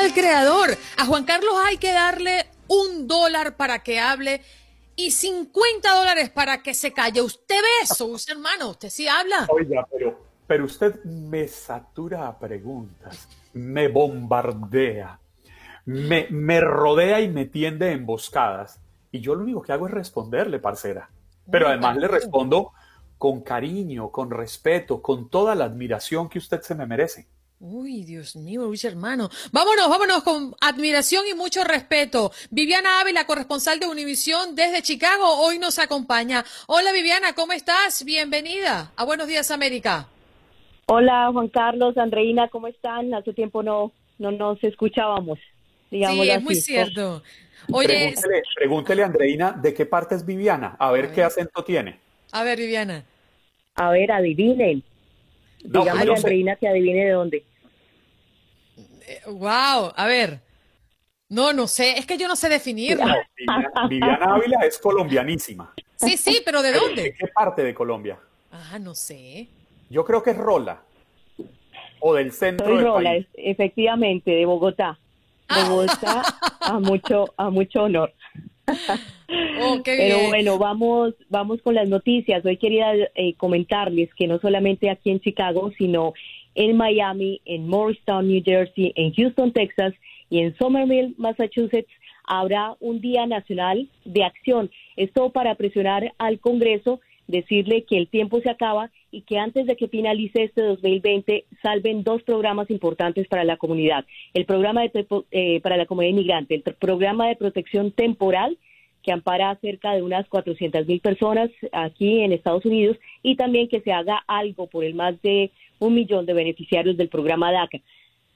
El creador. A Juan Carlos hay que darle un dólar para que hable y 50 dólares para que se calle. Usted ve eso, usted hermano, usted sí habla. Oiga, pero, pero usted me satura a preguntas, me bombardea, me, me rodea y me tiende emboscadas. Y yo lo único que hago es responderle, parcera. Pero además le respondo con cariño, con respeto, con toda la admiración que usted se me merece. Uy, Dios mío, Luis hermano. Vámonos, vámonos con admiración y mucho respeto. Viviana Ávila, corresponsal de Univisión desde Chicago, hoy nos acompaña. Hola Viviana, ¿cómo estás? Bienvenida a Buenos Días América. Hola Juan Carlos, Andreina, ¿cómo están? Hace tiempo no, no nos escuchábamos. Sí, es muy cierto. Oye, pregúntele, pregúntele a Andreina de qué parte es Viviana, a ver qué acento tiene. A ver, Viviana. A ver, adivinen. No, Dígame no a sé. Andreina que adivine de dónde. Wow, a ver. No, no sé, es que yo no sé definirlo. No, Viviana, Viviana Ávila es colombianísima. Sí, sí, pero ¿de ¿De dónde? qué parte de Colombia? Ah, no sé. Yo creo que es Rola. O del centro Soy del Rola, país. es- efectivamente, de Bogotá. Ah. Bogotá, a mucho, a mucho honor. Oh, qué Pero bien. bueno, vamos, vamos con las noticias. Hoy quería eh, comentarles que no solamente aquí en Chicago, sino en Miami, en Morristown, New Jersey, en Houston, Texas y en Somerville, Massachusetts, habrá un Día Nacional de Acción. Esto para presionar al Congreso, decirle que el tiempo se acaba y que antes de que finalice este 2020 salven dos programas importantes para la comunidad. El programa de, eh, para la comunidad inmigrante, el programa de protección temporal que ampara a cerca de unas 400 mil personas aquí en Estados Unidos y también que se haga algo por el más de un millón de beneficiarios del programa DACA.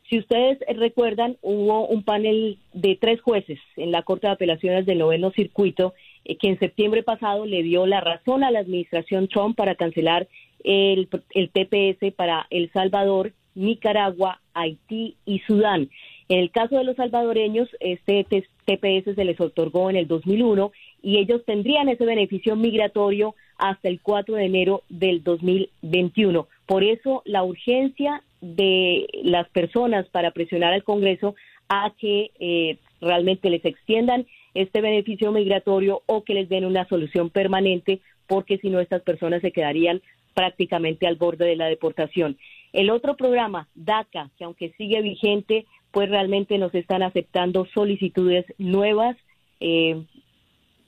Si ustedes recuerdan, hubo un panel de tres jueces en la Corte de Apelaciones del Noveno Circuito eh, que en septiembre pasado le dio la razón a la administración Trump para cancelar el, el TPS para El Salvador Nicaragua, Haití y Sudán. En el caso de los salvadoreños, este TPS se les otorgó en el 2001 y ellos tendrían ese beneficio migratorio hasta el 4 de enero del 2021. Por eso la urgencia de las personas para presionar al Congreso a que eh, realmente les extiendan este beneficio migratorio o que les den una solución permanente, porque si no estas personas se quedarían prácticamente al borde de la deportación. El otro programa, DACA, que aunque sigue vigente, pues realmente nos están aceptando solicitudes nuevas eh,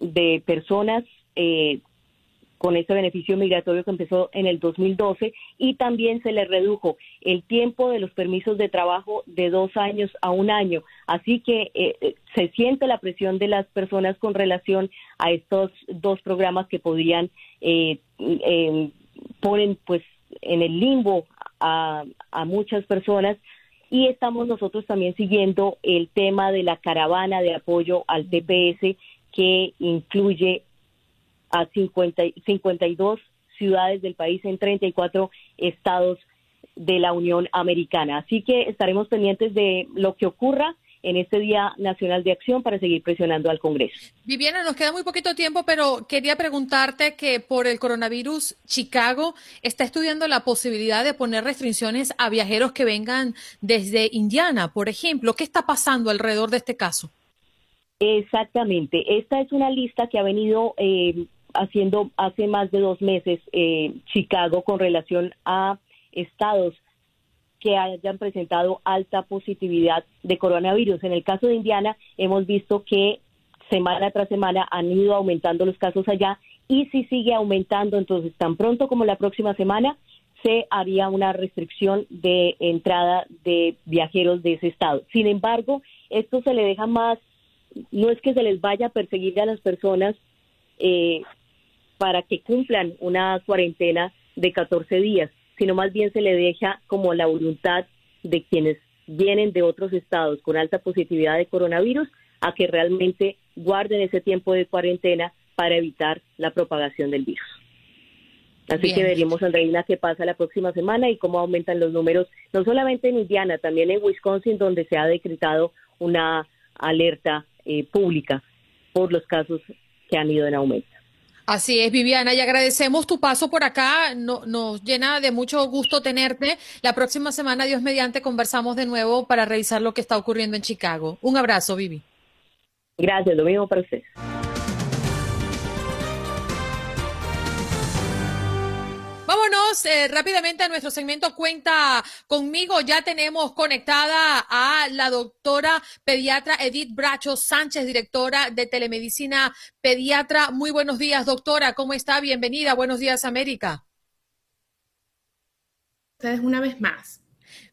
de personas eh, con este beneficio migratorio que empezó en el 2012 y también se le redujo el tiempo de los permisos de trabajo de dos años a un año. Así que eh, eh, se siente la presión de las personas con relación a estos dos programas que podrían eh, ponen pues en el limbo a, a muchas personas y estamos nosotros también siguiendo el tema de la caravana de apoyo al TPS que incluye a 50, 52 ciudades del país en 34 estados de la Unión Americana. Así que estaremos pendientes de lo que ocurra en este Día Nacional de Acción para seguir presionando al Congreso. Viviana, nos queda muy poquito tiempo, pero quería preguntarte que por el coronavirus, Chicago está estudiando la posibilidad de poner restricciones a viajeros que vengan desde Indiana, por ejemplo. ¿Qué está pasando alrededor de este caso? Exactamente. Esta es una lista que ha venido eh, haciendo hace más de dos meses eh, Chicago con relación a estados que hayan presentado alta positividad de coronavirus. En el caso de Indiana, hemos visto que semana tras semana han ido aumentando los casos allá y si sigue aumentando, entonces tan pronto como la próxima semana se haría una restricción de entrada de viajeros de ese estado. Sin embargo, esto se le deja más, no es que se les vaya a perseguir a las personas eh, para que cumplan una cuarentena de 14 días, sino más bien se le deja como la voluntad de quienes vienen de otros estados con alta positividad de coronavirus a que realmente guarden ese tiempo de cuarentena para evitar la propagación del virus. Así que veremos, Andreina, qué pasa la próxima semana y cómo aumentan los números, no solamente en Indiana, también en Wisconsin, donde se ha decretado una alerta eh, pública por los casos que han ido en aumento. Así es, Viviana, y agradecemos tu paso por acá. nos llena de mucho gusto tenerte. La próxima semana, Dios mediante, conversamos de nuevo para revisar lo que está ocurriendo en Chicago. Un abrazo, Vivi. Gracias, lo mismo para usted. Vámonos eh, rápidamente a nuestro segmento Cuenta conmigo. Ya tenemos conectada a la doctora pediatra Edith Bracho Sánchez, directora de telemedicina pediatra. Muy buenos días, doctora. ¿Cómo está? Bienvenida. Buenos días, América. Ustedes una vez más.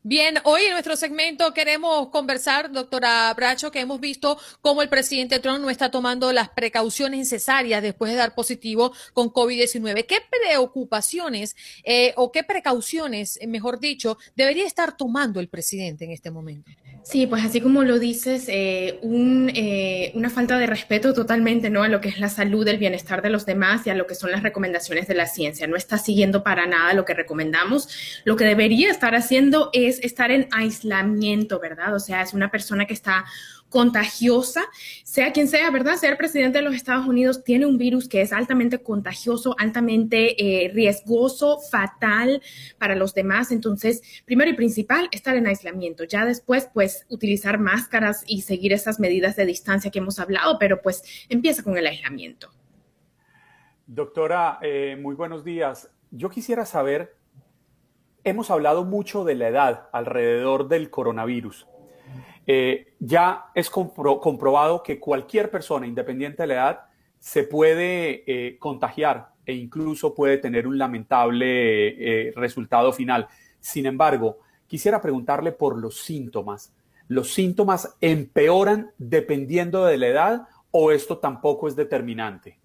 Bien, hoy en nuestro segmento queremos conversar, doctora Bracho, que hemos visto cómo el presidente Trump no está tomando las precauciones necesarias después de dar positivo con COVID-19. ¿Qué preocupaciones eh, o qué precauciones, mejor dicho, debería estar tomando el presidente en este momento? Sí, pues así como lo dices, eh, eh, una falta de respeto totalmente ¿no? a lo que es la salud, el bienestar de los demás y a lo que son las recomendaciones de la ciencia. No está siguiendo para nada lo que recomendamos. Lo que debería estar haciendo es estar en aislamiento, ¿verdad? O sea, es una persona que está contagiosa, sea quien sea, ¿verdad? Ser presidente de los Estados Unidos tiene un virus que es altamente contagioso, altamente eh, riesgoso, fatal para los demás. Entonces, primero y principal, estar en aislamiento. Ya después, pues, utilizar máscaras y seguir esas medidas de distancia que hemos hablado, pero pues empieza con el aislamiento. Doctora, eh, muy buenos días. Yo quisiera saber, hemos hablado mucho de la edad alrededor del coronavirus. Eh, ya es comprobado que cualquier persona, independiente de la edad, se puede eh, contagiar e incluso puede tener un lamentable eh, resultado final. Sin embargo, quisiera preguntarle por los síntomas. ¿Los síntomas empeoran dependiendo de la edad o esto tampoco es determinante?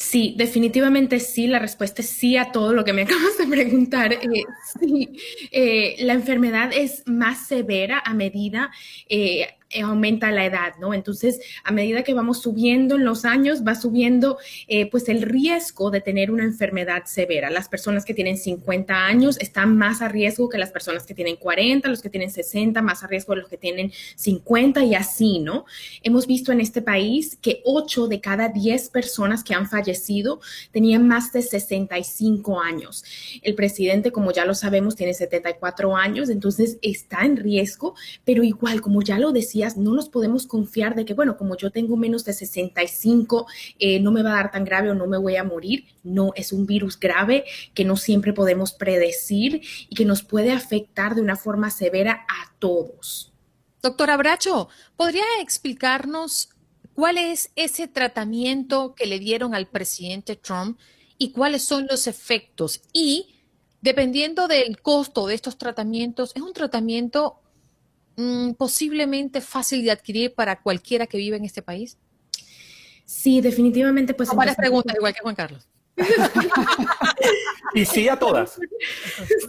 Sí, definitivamente sí. La respuesta es sí a todo lo que me acabas de preguntar. Eh, sí, eh, la enfermedad es más severa a medida, eh, eh, aumenta la edad, ¿no? Entonces, a medida que vamos subiendo en los años, va subiendo eh, pues el riesgo de tener una enfermedad severa. Las personas que tienen 50 años están más a riesgo que las personas que tienen 40, los que tienen 60, más a riesgo de los que tienen 50 y así, ¿no? Hemos visto en este país que 8 de cada 10 personas que han fallecido tenían más de 65 años. El presidente, como ya lo sabemos, tiene 74 años, entonces está en riesgo, pero igual, como ya lo no nos podemos confiar de que, bueno, como yo tengo menos de 65, eh, no me va a dar tan grave o no me voy a morir. No, es un virus grave que no siempre podemos predecir y que nos puede afectar de una forma severa a todos. Doctora Bracho, ¿podría explicarnos cuál es ese tratamiento que le dieron al presidente Trump y cuáles son los efectos? Y dependiendo del costo de estos tratamientos, ¿es un tratamiento mm, posiblemente fácil de adquirir para cualquiera que vive en este país? Sí, definitivamente. Pues, varias preguntas, igual que Juan Carlos. y sí a todas.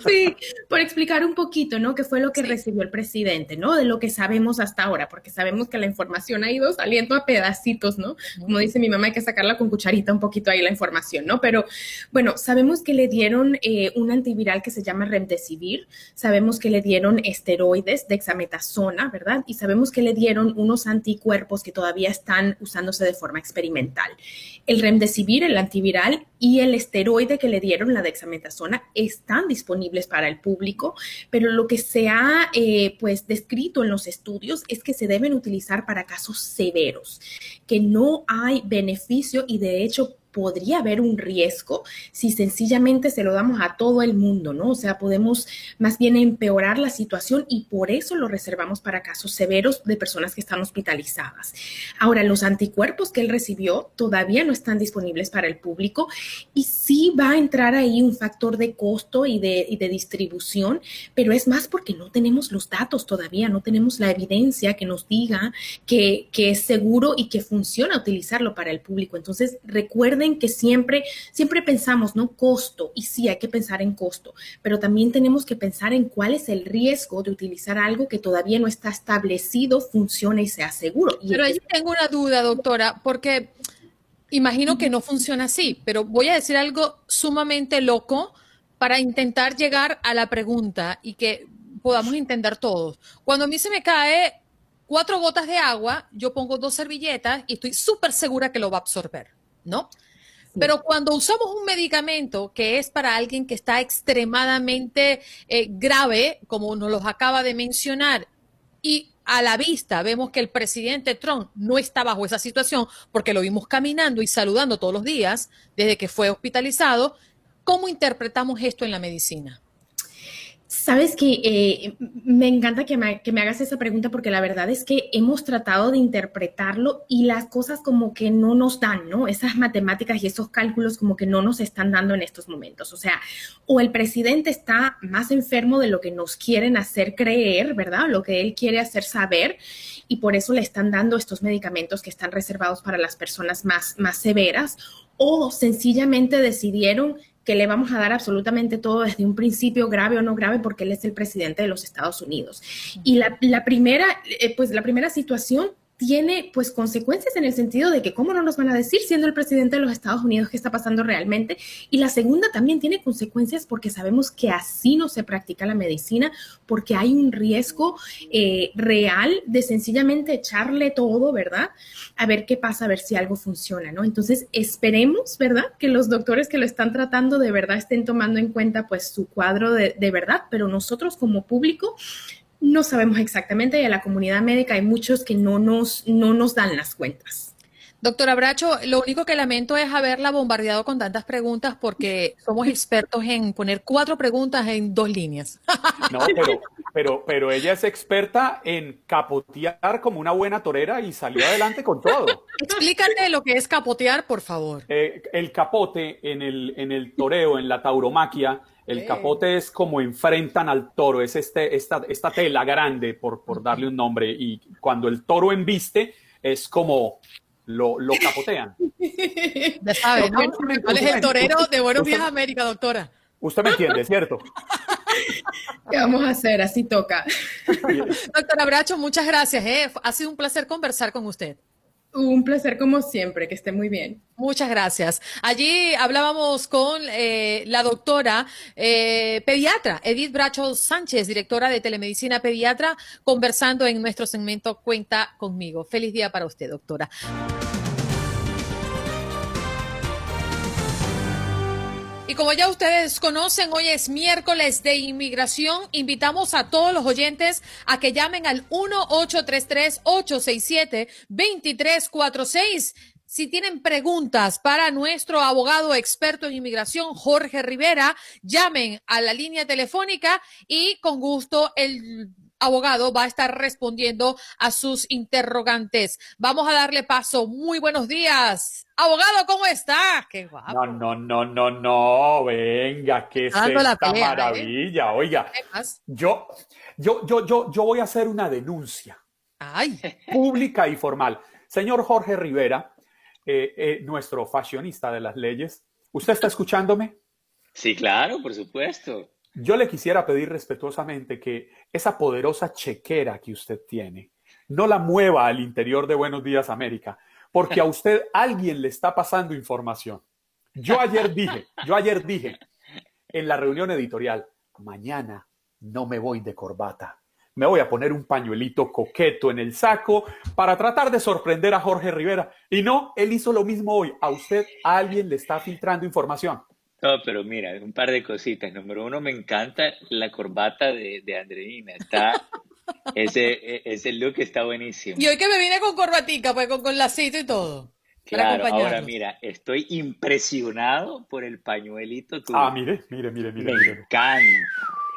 Sí, por explicar un poquito, ¿no? ¿Qué fue lo que recibió el presidente, ¿no? De lo que sabemos hasta ahora, porque sabemos que la información ha ido saliendo a pedacitos, ¿no? Como dice mi mamá, hay que sacarla con cucharita un poquito ahí la información, ¿no? Pero bueno, sabemos que le dieron eh, un antiviral que se llama Remdesivir, sabemos que le dieron esteroides, dexametasona, ¿verdad? Y sabemos que le dieron unos anticuerpos que todavía están usándose de forma experimental. El Remdesivir, el antiviral, y el esteroide que le dieron, la dexametasona, están disponibles para el público, pero lo que se ha eh, pues descrito en los estudios es que se deben utilizar para casos severos, que no hay beneficio y de hecho podría haber un riesgo si sencillamente se lo damos a todo el mundo, ¿no? O sea, podemos más bien empeorar la situación y por eso lo reservamos para casos severos de personas que están hospitalizadas. Ahora, los anticuerpos que él recibió todavía no están disponibles para el público y sí va a entrar ahí un factor de costo y de, de distribución, pero es más porque no tenemos los datos todavía, no tenemos la evidencia que nos diga que, que es seguro y que funciona utilizarlo para el público. Entonces, recuerden que siempre, siempre pensamos, ¿no? Costo, y sí, hay que pensar en costo, pero también tenemos que pensar en cuál es el riesgo de utilizar algo que todavía no está establecido, funcione y sea seguro. pero ahí tengo una duda, doctora, porque imagino que no funciona así, pero voy a decir algo sumamente loco para intentar llegar a la pregunta y que podamos entender todos. Cuando a mí se me cae cuatro gotas de agua, yo pongo dos servilletas y estoy súper segura que lo va a absorber, ¿no? Pero cuando usamos un medicamento que es para alguien que está extremadamente eh, grave, como nos los acaba de mencionar, y a la vista vemos que el presidente Trump no está bajo esa situación porque lo vimos caminando y saludando todos los días desde que fue hospitalizado, ¿cómo interpretamos esto en la medicina? Sabes que eh, me encanta que me, que me, hagas esa pregunta porque la verdad es que hemos tratado de interpretarlo y las cosas como que no nos dan, ¿no? Esas matemáticas y esos cálculos como que no nos están dando en estos momentos. O sea, o el presidente está más enfermo de lo que nos quieren hacer creer, ¿verdad? Lo que él quiere hacer saber y por eso le están dando estos medicamentos que están reservados para las personas más, más severas o sencillamente decidieron que le vamos a dar absolutamente todo desde un principio, grave o no grave, porque él es el presidente de los Estados Unidos. Y la, la primera, eh, pues la primera situación tiene pues consecuencias en el sentido de que cómo no nos van a decir siendo el presidente de los Estados Unidos qué está pasando realmente y la segunda también tiene consecuencias porque sabemos que así no se practica la medicina porque hay un riesgo eh, real de sencillamente echarle todo, ¿verdad? A ver qué pasa, a ver si algo funciona, ¿no? Entonces esperemos, ¿verdad? Que los doctores que lo están tratando de verdad estén tomando en cuenta pues su cuadro de, de verdad, pero nosotros como público no sabemos exactamente y a la comunidad médica hay muchos que no nos, no nos dan las cuentas. Doctora Bracho, lo único que lamento es haberla bombardeado con tantas preguntas porque somos expertos en poner cuatro preguntas en dos líneas. No, pero, pero, pero ella es experta en capotear como una buena torera y salió adelante con todo. Explícate lo que es capotear, por favor. Eh, el capote en el, en el toreo, en la tauromaquia, el capote es como enfrentan al toro, es este, esta, esta tela grande, por, por darle un nombre, y cuando el toro embiste, es como lo, lo capotean. Ya sabe, ¿no? ¿Cuál es el torero de Buenos Días América, doctora? Usted me entiende, ¿cierto? ¿Qué vamos a hacer? Así toca. Doctora Bracho, muchas gracias. ¿eh? Ha sido un placer conversar con usted. Un placer como siempre, que esté muy bien. Muchas gracias. Allí hablábamos con eh, la doctora eh, pediatra Edith Bracho Sánchez, directora de telemedicina pediatra, conversando en nuestro segmento Cuenta conmigo. Feliz día para usted, doctora. Y como ya ustedes conocen, hoy es miércoles de inmigración. Invitamos a todos los oyentes a que llamen al 1-833-867-2346. Si tienen preguntas para nuestro abogado experto en inmigración, Jorge Rivera, llamen a la línea telefónica y con gusto el abogado va a estar respondiendo a sus interrogantes. Vamos a darle paso. Muy buenos días. Abogado, ¿cómo está? Qué guapo. No, no, no, no, no. Venga, qué es esta ¿eh? maravilla. Oiga, yo, yo, yo, yo, yo voy a hacer una denuncia. Ay. Pública y formal. Señor Jorge Rivera, eh, eh, nuestro fashionista de las leyes, ¿usted está escuchándome? Sí, claro, por supuesto. Yo le quisiera pedir respetuosamente que esa poderosa chequera que usted tiene no la mueva al interior de Buenos Días América, porque a usted alguien le está pasando información. Yo ayer dije, yo ayer dije en la reunión editorial, mañana no me voy de corbata. Me voy a poner un pañuelito coqueto en el saco para tratar de sorprender a Jorge Rivera. Y no, él hizo lo mismo hoy. A usted alguien le está filtrando información. No, pero mira, un par de cositas. Número uno, me encanta la corbata de, de Andreina. Está, ese, e, ese look está buenísimo. Y hoy que me vine con corbatica, pues con, con lacito y todo. Claro, ahora mira, estoy impresionado por el pañuelito tuyo. Ah, mire, mire, mire, mire. Me encanta.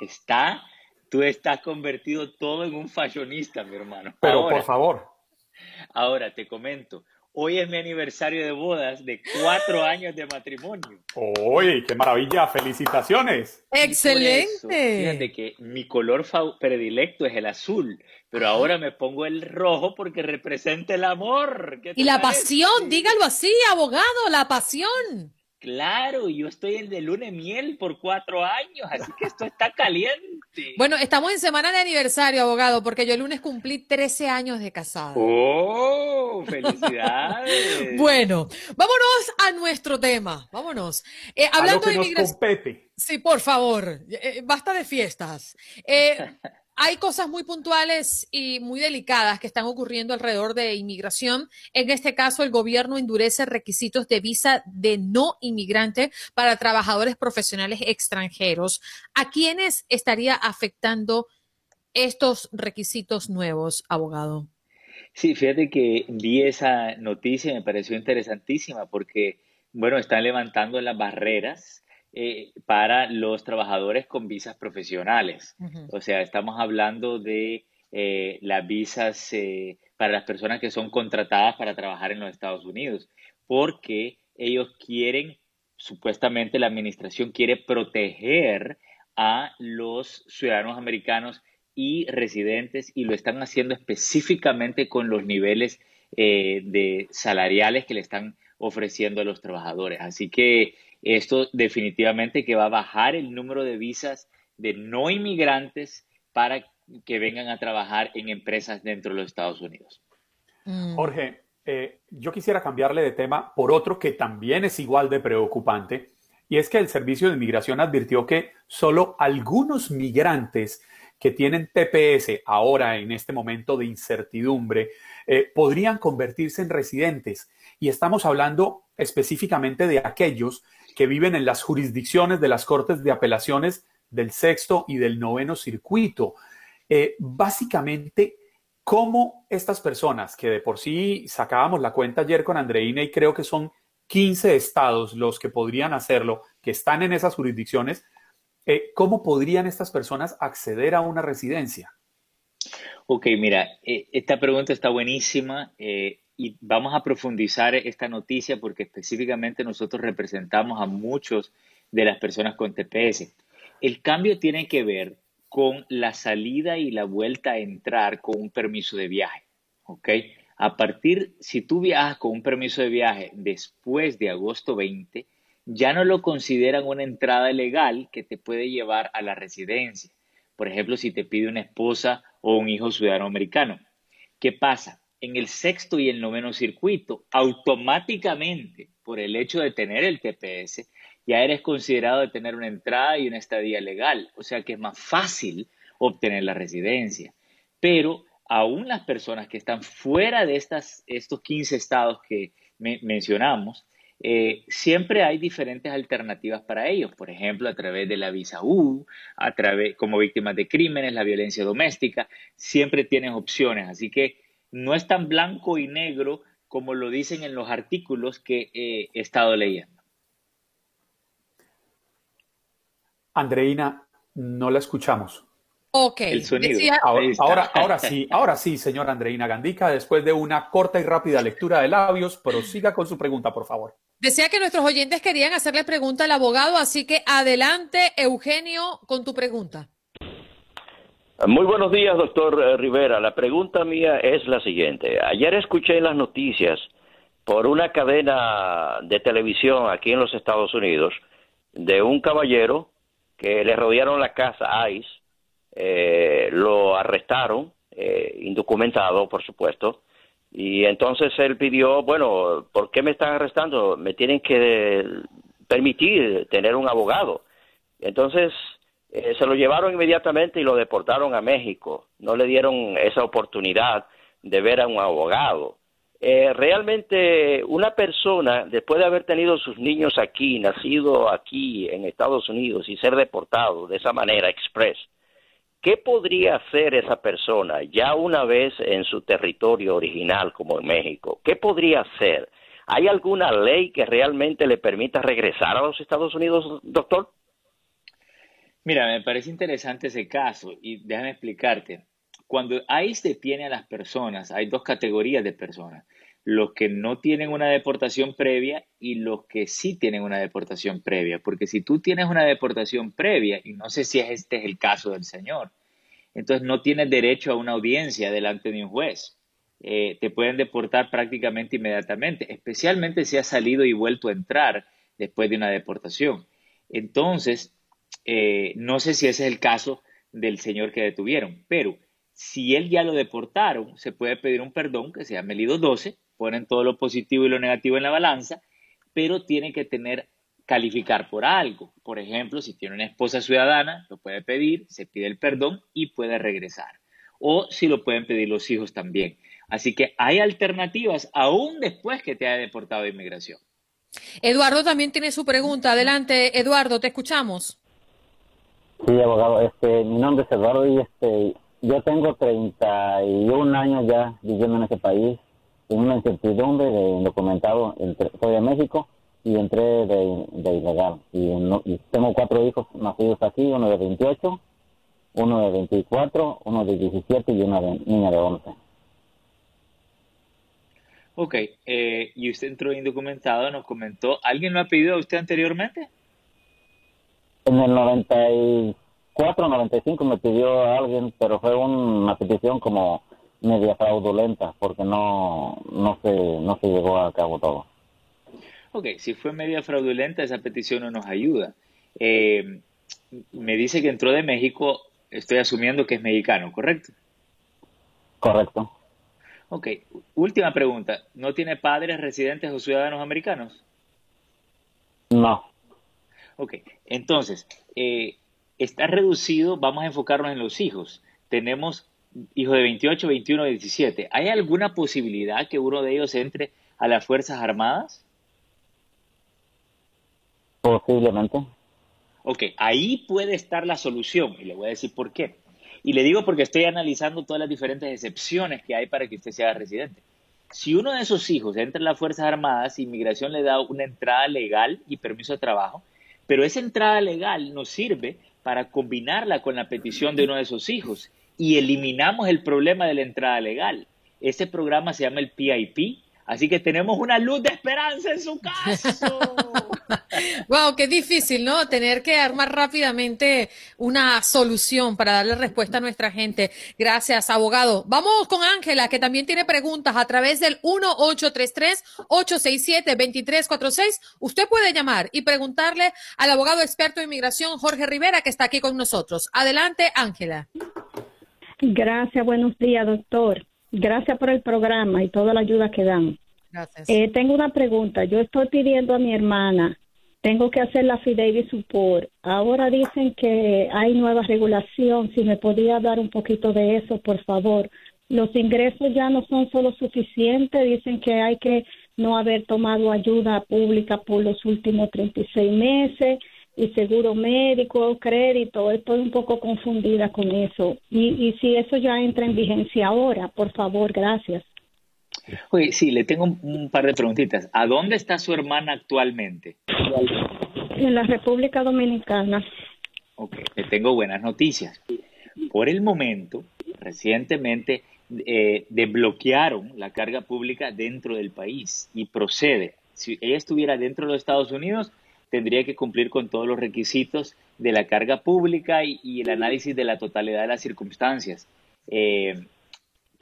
Está, tú estás convertido todo en un fashionista, mi hermano. Pero por favor. Ahora te comento, Hoy es mi aniversario de bodas de cuatro años de matrimonio. ¡Uy, qué maravilla! ¡Felicitaciones! ¡Excelente! fíjate que mi color predilecto es el azul, pero ahora me pongo el rojo porque representa el amor. Y la pasión, dígalo así, abogado, la pasión. Claro, yo estoy en de luna miel por cuatro años, así que esto está caliente. Bueno, estamos en semana de aniversario, abogado, porque yo el lunes cumplí 13 años de casado. ¡Oh! ¡Felicidades! bueno, vámonos a nuestro tema, vámonos. Eh, hablando de inmigración. Sí, por favor, eh, basta de fiestas. Eh, hay cosas muy puntuales y muy delicadas que están ocurriendo alrededor de inmigración. En este caso, el gobierno endurece requisitos de visa de no inmigrante para trabajadores profesionales extranjeros. ¿A quiénes estaría afectando estos requisitos nuevos, abogado? Sí, fíjate que vi esa noticia y me pareció interesantísima porque, bueno, están levantando las barreras eh, para los trabajadores con visas profesionales. O sea, estamos hablando de eh, las visas eh, para las personas que son contratadas para trabajar en los Estados Unidos, porque ellos quieren, supuestamente la administración quiere proteger a los ciudadanos americanos y residentes y lo están haciendo específicamente con los niveles de salariales que le están ofreciendo a los trabajadores. Así que esto definitivamente que va a bajar el número de visas de no inmigrantes para que vengan a trabajar en empresas dentro de los Estados Unidos. Mm. Jorge, eh, yo quisiera cambiarle de tema por otro que también es igual de preocupante, y es que el Servicio de Inmigración advirtió que solo algunos migrantes que tienen TPS ahora en este momento de incertidumbre eh, podrían convertirse en residentes. Y estamos hablando específicamente de aquellos que viven en las jurisdicciones de las Cortes de Apelaciones del sexto y del noveno circuito. Eh, básicamente, ¿cómo estas personas, que de por sí sacábamos la cuenta ayer con Andreina y creo que son 15 estados los que podrían hacerlo, que están en esas jurisdicciones, eh, ¿cómo podrían estas personas acceder a una residencia? Ok, mira, eh, esta pregunta está buenísima y vamos a profundizar esta noticia porque específicamente nosotros representamos a muchos de las personas con TPS. El cambio tiene que ver con la salida y la vuelta a entrar con un permiso de viaje. ¿Ok? A partir, si tú viajas con un permiso de viaje después de agosto 20, ya no lo consideran una entrada legal que te puede llevar a la residencia. Por ejemplo, si te pide una esposa o un hijo ciudadano americano. ¿Qué pasa? En el sexto y el noveno circuito, automáticamente, por el hecho de tener el TPS, ya eres considerado de tener una entrada y una estadía legal. O sea que es más fácil obtener la residencia. Pero aún las personas que están fuera de estas, estos 15 estados que mencionamos, eh, siempre hay diferentes alternativas para ellos, por ejemplo, a través de la visa U, a través, como víctimas de crímenes, la violencia doméstica, siempre tienen opciones, así que no es tan blanco y negro como lo dicen en los artículos que he estado leyendo. Andreina, no la escuchamos. Ok. El sonido. Ahora, ahora, sí, ahora sí, señora Andreina Gandica, después de una corta y rápida lectura de labios, prosiga con su pregunta, por favor. Decía que nuestros oyentes querían hacerle pregunta al abogado, así que adelante, Eugenio, con tu pregunta. Muy buenos días, doctor eh, Rivera. La pregunta mía es la siguiente. Ayer escuché en las noticias por una cadena de televisión aquí en los Estados Unidos de un caballero que le rodearon la casa ICE eh, lo arrestaron, eh, indocumentado, por supuesto, y entonces él pidió, bueno, ¿por qué me están arrestando? Me tienen que permitir tener un abogado. Entonces eh, se lo llevaron inmediatamente y lo deportaron a México. No le dieron esa oportunidad de ver a un abogado. Eh, realmente una persona, después de haber tenido sus niños aquí, nacido aquí en Estados Unidos y ser deportado de esa manera express, ¿Qué podría hacer esa persona ya una vez en su territorio original como en México? ¿Qué podría hacer? ¿Hay alguna ley que realmente le permita regresar a los Estados Unidos, doctor? Mira, me parece interesante ese caso y déjame explicarte. Cuando ICE detiene a las personas, hay dos categorías de personas. Los que no tienen una deportación previa y los que sí tienen una deportación previa. Porque si tú tienes una deportación previa, y no sé si este es el caso del señor, entonces no tienes derecho a una audiencia delante de un juez. Eh, te pueden deportar prácticamente inmediatamente, especialmente si has salido y vuelto a entrar después de una deportación. Entonces, eh, no sé si ese es el caso del señor que detuvieron, pero si él ya lo deportaron, se puede pedir un perdón que se llama el I-12, ponen todo lo positivo y lo negativo en la balanza, pero tiene que tener calificar por algo. Por ejemplo, si tiene una esposa ciudadana, lo puede pedir, se pide el perdón y puede regresar. O si lo pueden pedir los hijos también. Así que hay alternativas aún después que te haya deportado de inmigración. Eduardo también tiene su pregunta. Adelante, Eduardo, te escuchamos. Sí, abogado, este, mi nombre es Eduardo y este, yo tengo 31 años ya viviendo en ese país, con una incertidumbre de indocumentado, soy de México y entré de, ilegal. Y, tengo cuatro hijos nacidos aquí, uno de 28, uno de 24, uno de 17 y una niña de 11. Ok, eh, y usted entró indocumentado, nos comentó, ¿alguien lo ha pedido a usted anteriormente? En el 94, 95 me pidió a alguien, pero fue una petición como media fraudulenta, porque no, no, se, no se llegó a cabo todo. Ok, si fue media fraudulenta, esa petición no nos ayuda. Eh, me dice que entró de México, estoy asumiendo que es mexicano, ¿correcto? Correcto. Ok, última pregunta. ¿No tiene padres residentes o ciudadanos americanos? No. Ok, entonces, eh, está reducido, vamos a enfocarnos en los hijos. Tenemos hijos de 28, 21, 17. ¿Hay alguna posibilidad que uno de ellos entre a las Fuerzas Armadas? Posiblemente. Ok, ahí puede estar la solución y le voy a decir por qué. Y le digo porque estoy analizando todas las diferentes excepciones que hay para que usted sea residente. Si uno de esos hijos entra en las Fuerzas Armadas, inmigración le da una entrada legal y permiso de trabajo, pero esa entrada legal nos sirve para combinarla con la petición de uno de esos hijos y eliminamos el problema de la entrada legal. Ese programa se llama el PIP, Así que tenemos una luz de esperanza en su caso. wow, qué difícil, ¿no? Tener que armar rápidamente una solución para darle respuesta a nuestra gente. Gracias, abogado. Vamos con Ángela, que también tiene preguntas a través del 1833-867-2346. Usted puede llamar y preguntarle al abogado experto de inmigración Jorge Rivera, que está aquí con nosotros. Adelante, Ángela. Gracias, buenos días, doctor. Gracias por el programa y toda la ayuda que dan. Eh, tengo una pregunta. Yo estoy pidiendo a mi hermana, tengo que hacer la Fidelity Support. Ahora dicen que hay nueva regulación. Si me podía dar un poquito de eso, por favor. Los ingresos ya no son solo suficientes. Dicen que hay que no haber tomado ayuda pública por los últimos 36 meses y seguro médico, crédito, estoy un poco confundida con eso. Y, y si eso ya entra en vigencia ahora, por favor, gracias. Oye, sí, le tengo un, un par de preguntitas. ¿A dónde está su hermana actualmente? En la República Dominicana. Ok, le tengo buenas noticias. Por el momento, recientemente eh, desbloquearon la carga pública dentro del país y procede. Si ella estuviera dentro de los Estados Unidos, tendría que cumplir con todos los requisitos de la carga pública y, y el análisis de la totalidad de las circunstancias eh,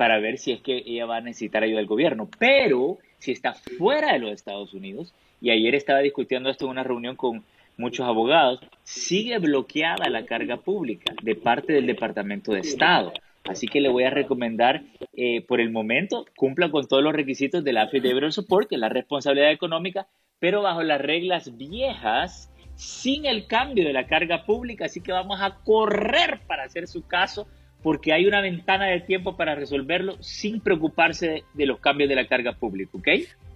para ver si es que ella va a necesitar ayuda del gobierno. Pero si está fuera de los Estados Unidos, y ayer estaba discutiendo esto en una reunión con muchos abogados, sigue bloqueada la carga pública de parte del Departamento de Estado. Así que le voy a recomendar, eh, por el momento, cumpla con todos los requisitos del Affidavit Support, que es la responsabilidad económica, pero bajo las reglas viejas, sin el cambio de la carga pública. Así que vamos a correr para hacer su caso, porque hay una ventana de tiempo para resolverlo sin preocuparse de, de los cambios de la carga pública, ¿ok?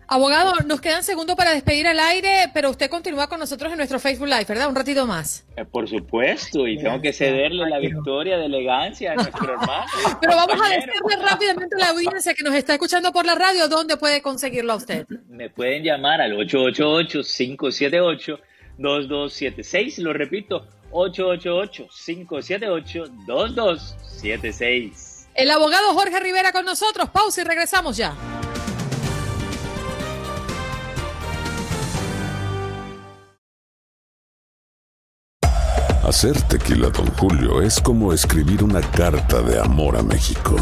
Abogado, nos quedan segundos para despedir al aire, pero usted continúa con nosotros en nuestro Facebook Live, ¿verdad? Un ratito más. Eh, por supuesto, y tengo que cederle la victoria de elegancia a nuestro hermano. Pero vamos a decirle rápidamente a la audiencia que nos está escuchando por la radio dónde puede conseguirlo a usted. Me pueden llamar al 888-578-2276, lo repito, 888-578-2276. El abogado Jorge Rivera con nosotros, pausa y regresamos ya. Hacer tequila, Don Julio, es como escribir una carta de amor a México.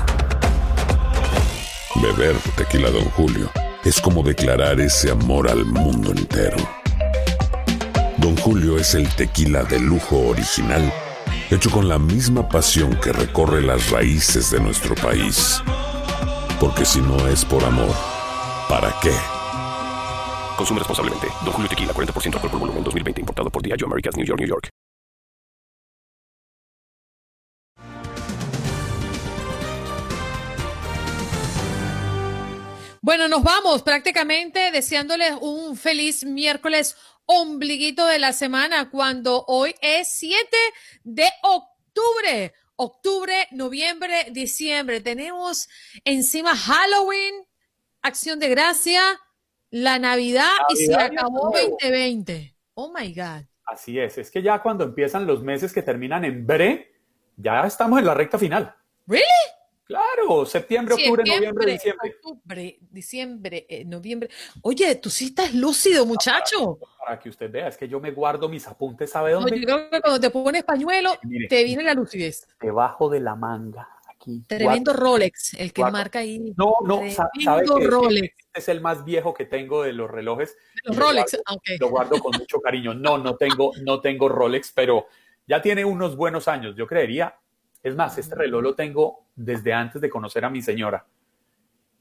Beber tequila, Don Julio, es como declarar ese amor al mundo entero. Don Julio es el tequila de lujo original, hecho con la misma pasión que recorre las raíces de nuestro país. Porque si no es por amor, ¿para qué? Consume responsablemente. Don Julio Tequila, 40% alcohol por volumen, 2020. Importado por Diageo Americas, New York, New York. Bueno, nos vamos prácticamente deseándoles un feliz miércoles ombliguito de la semana cuando hoy es 7 de octubre. Octubre, noviembre, diciembre. Tenemos encima Halloween, Acción de Gracia, la Navidad, y se Navidad y acabó Año Nuevo. 2020. Oh my God. Así es, es que ya cuando empiezan los meses que terminan en bre, ya estamos en la recta final. ¿Really? Claro, septiembre, octubre, noviembre, diciembre. Octubre, diciembre, eh, noviembre. Oye, tú sí estás lúcido, muchacho. Para que usted vea, es que yo me guardo mis apuntes, ¿sabe No, dónde? yo creo que cuando te pones pañuelo, Mire. te viene la lucidez. Debajo de la manga, aquí. Tremendo Guardo- Rolex, el que guardo- marca ahí. No, no, sa- sabe que Rolex. este es el más viejo que tengo de los relojes. Los lo Rolex, guardo- ok. Lo guardo con mucho cariño. No, no tengo, no tengo Rolex, pero ya tiene unos buenos años, yo creería. Es más, este reloj lo tengo desde antes de conocer a mi señora.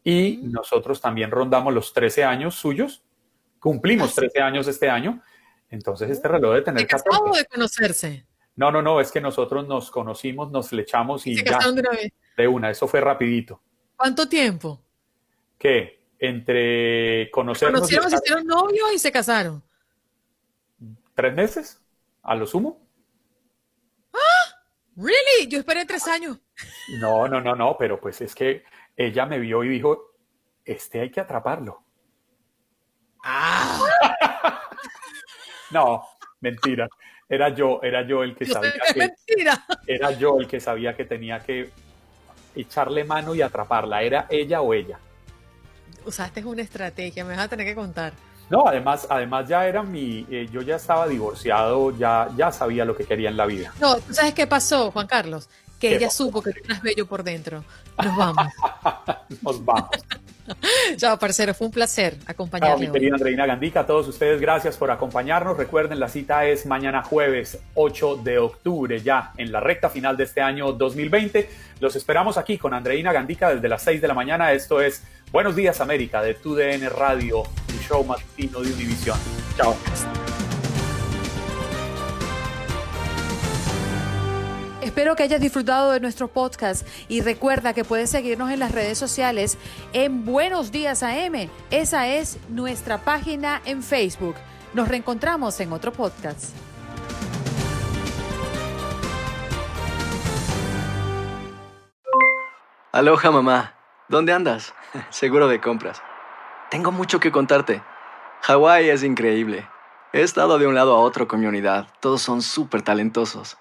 Y Mm. nosotros también rondamos los 13 años suyos. Cumplimos 13 años este año. Entonces este reloj debe tener ¿De casado 14. o de conocerse? No, no, no, es que nosotros nos conocimos, nos flechamos y Se ya, de una vez. de una. Eso fue rapidito. ¿Cuánto tiempo? ¿Qué? Entre conocernos Conocieron, se hicieron novios y se casaron. tres meses, a lo sumo. ¿Really? Yo esperé tres años. No, no, no, no, pero pues es que ella me vio y dijo, este hay que atraparlo. No, mentira. Era yo, era yo el que Yo sabía que es que, mentira. era yo el que sabía que tenía que echarle mano y atraparla. ¿Era ella o ella? usaste una estrategia, me vas a tener que contar. No, además, además ya era mi, eh, yo ya estaba divorciado, ya, ya sabía lo que quería en la vida. No, ¿tú sabes qué pasó, Juan Carlos? Que ella supo que tú eras bello por dentro. Nos vamos. Nos vamos. Chao, parcero, fue un placer acompañarle. Chao, mi querida Andreina Gandica, a todos ustedes gracias por acompañarnos. Recuerden, la cita es mañana jueves 8 de octubre, ya en la recta final de este año 2020. Los esperamos aquí con Andreina Gandica desde las 6 de la mañana. Esto es Buenos Días América de TUDN Radio, un show matutino de Univisión. Chao. Espero que hayas disfrutado de nuestro podcast y recuerda que puedes seguirnos en las redes sociales en Buenos Días AM. Esa es nuestra página en Facebook. Nos reencontramos en otro podcast. Aloha mamá, ¿dónde andas? Seguro de compras. Tengo mucho que contarte. Hawái es increíble. He estado de un lado a otro con mi unidad. Todos son súper talentosos.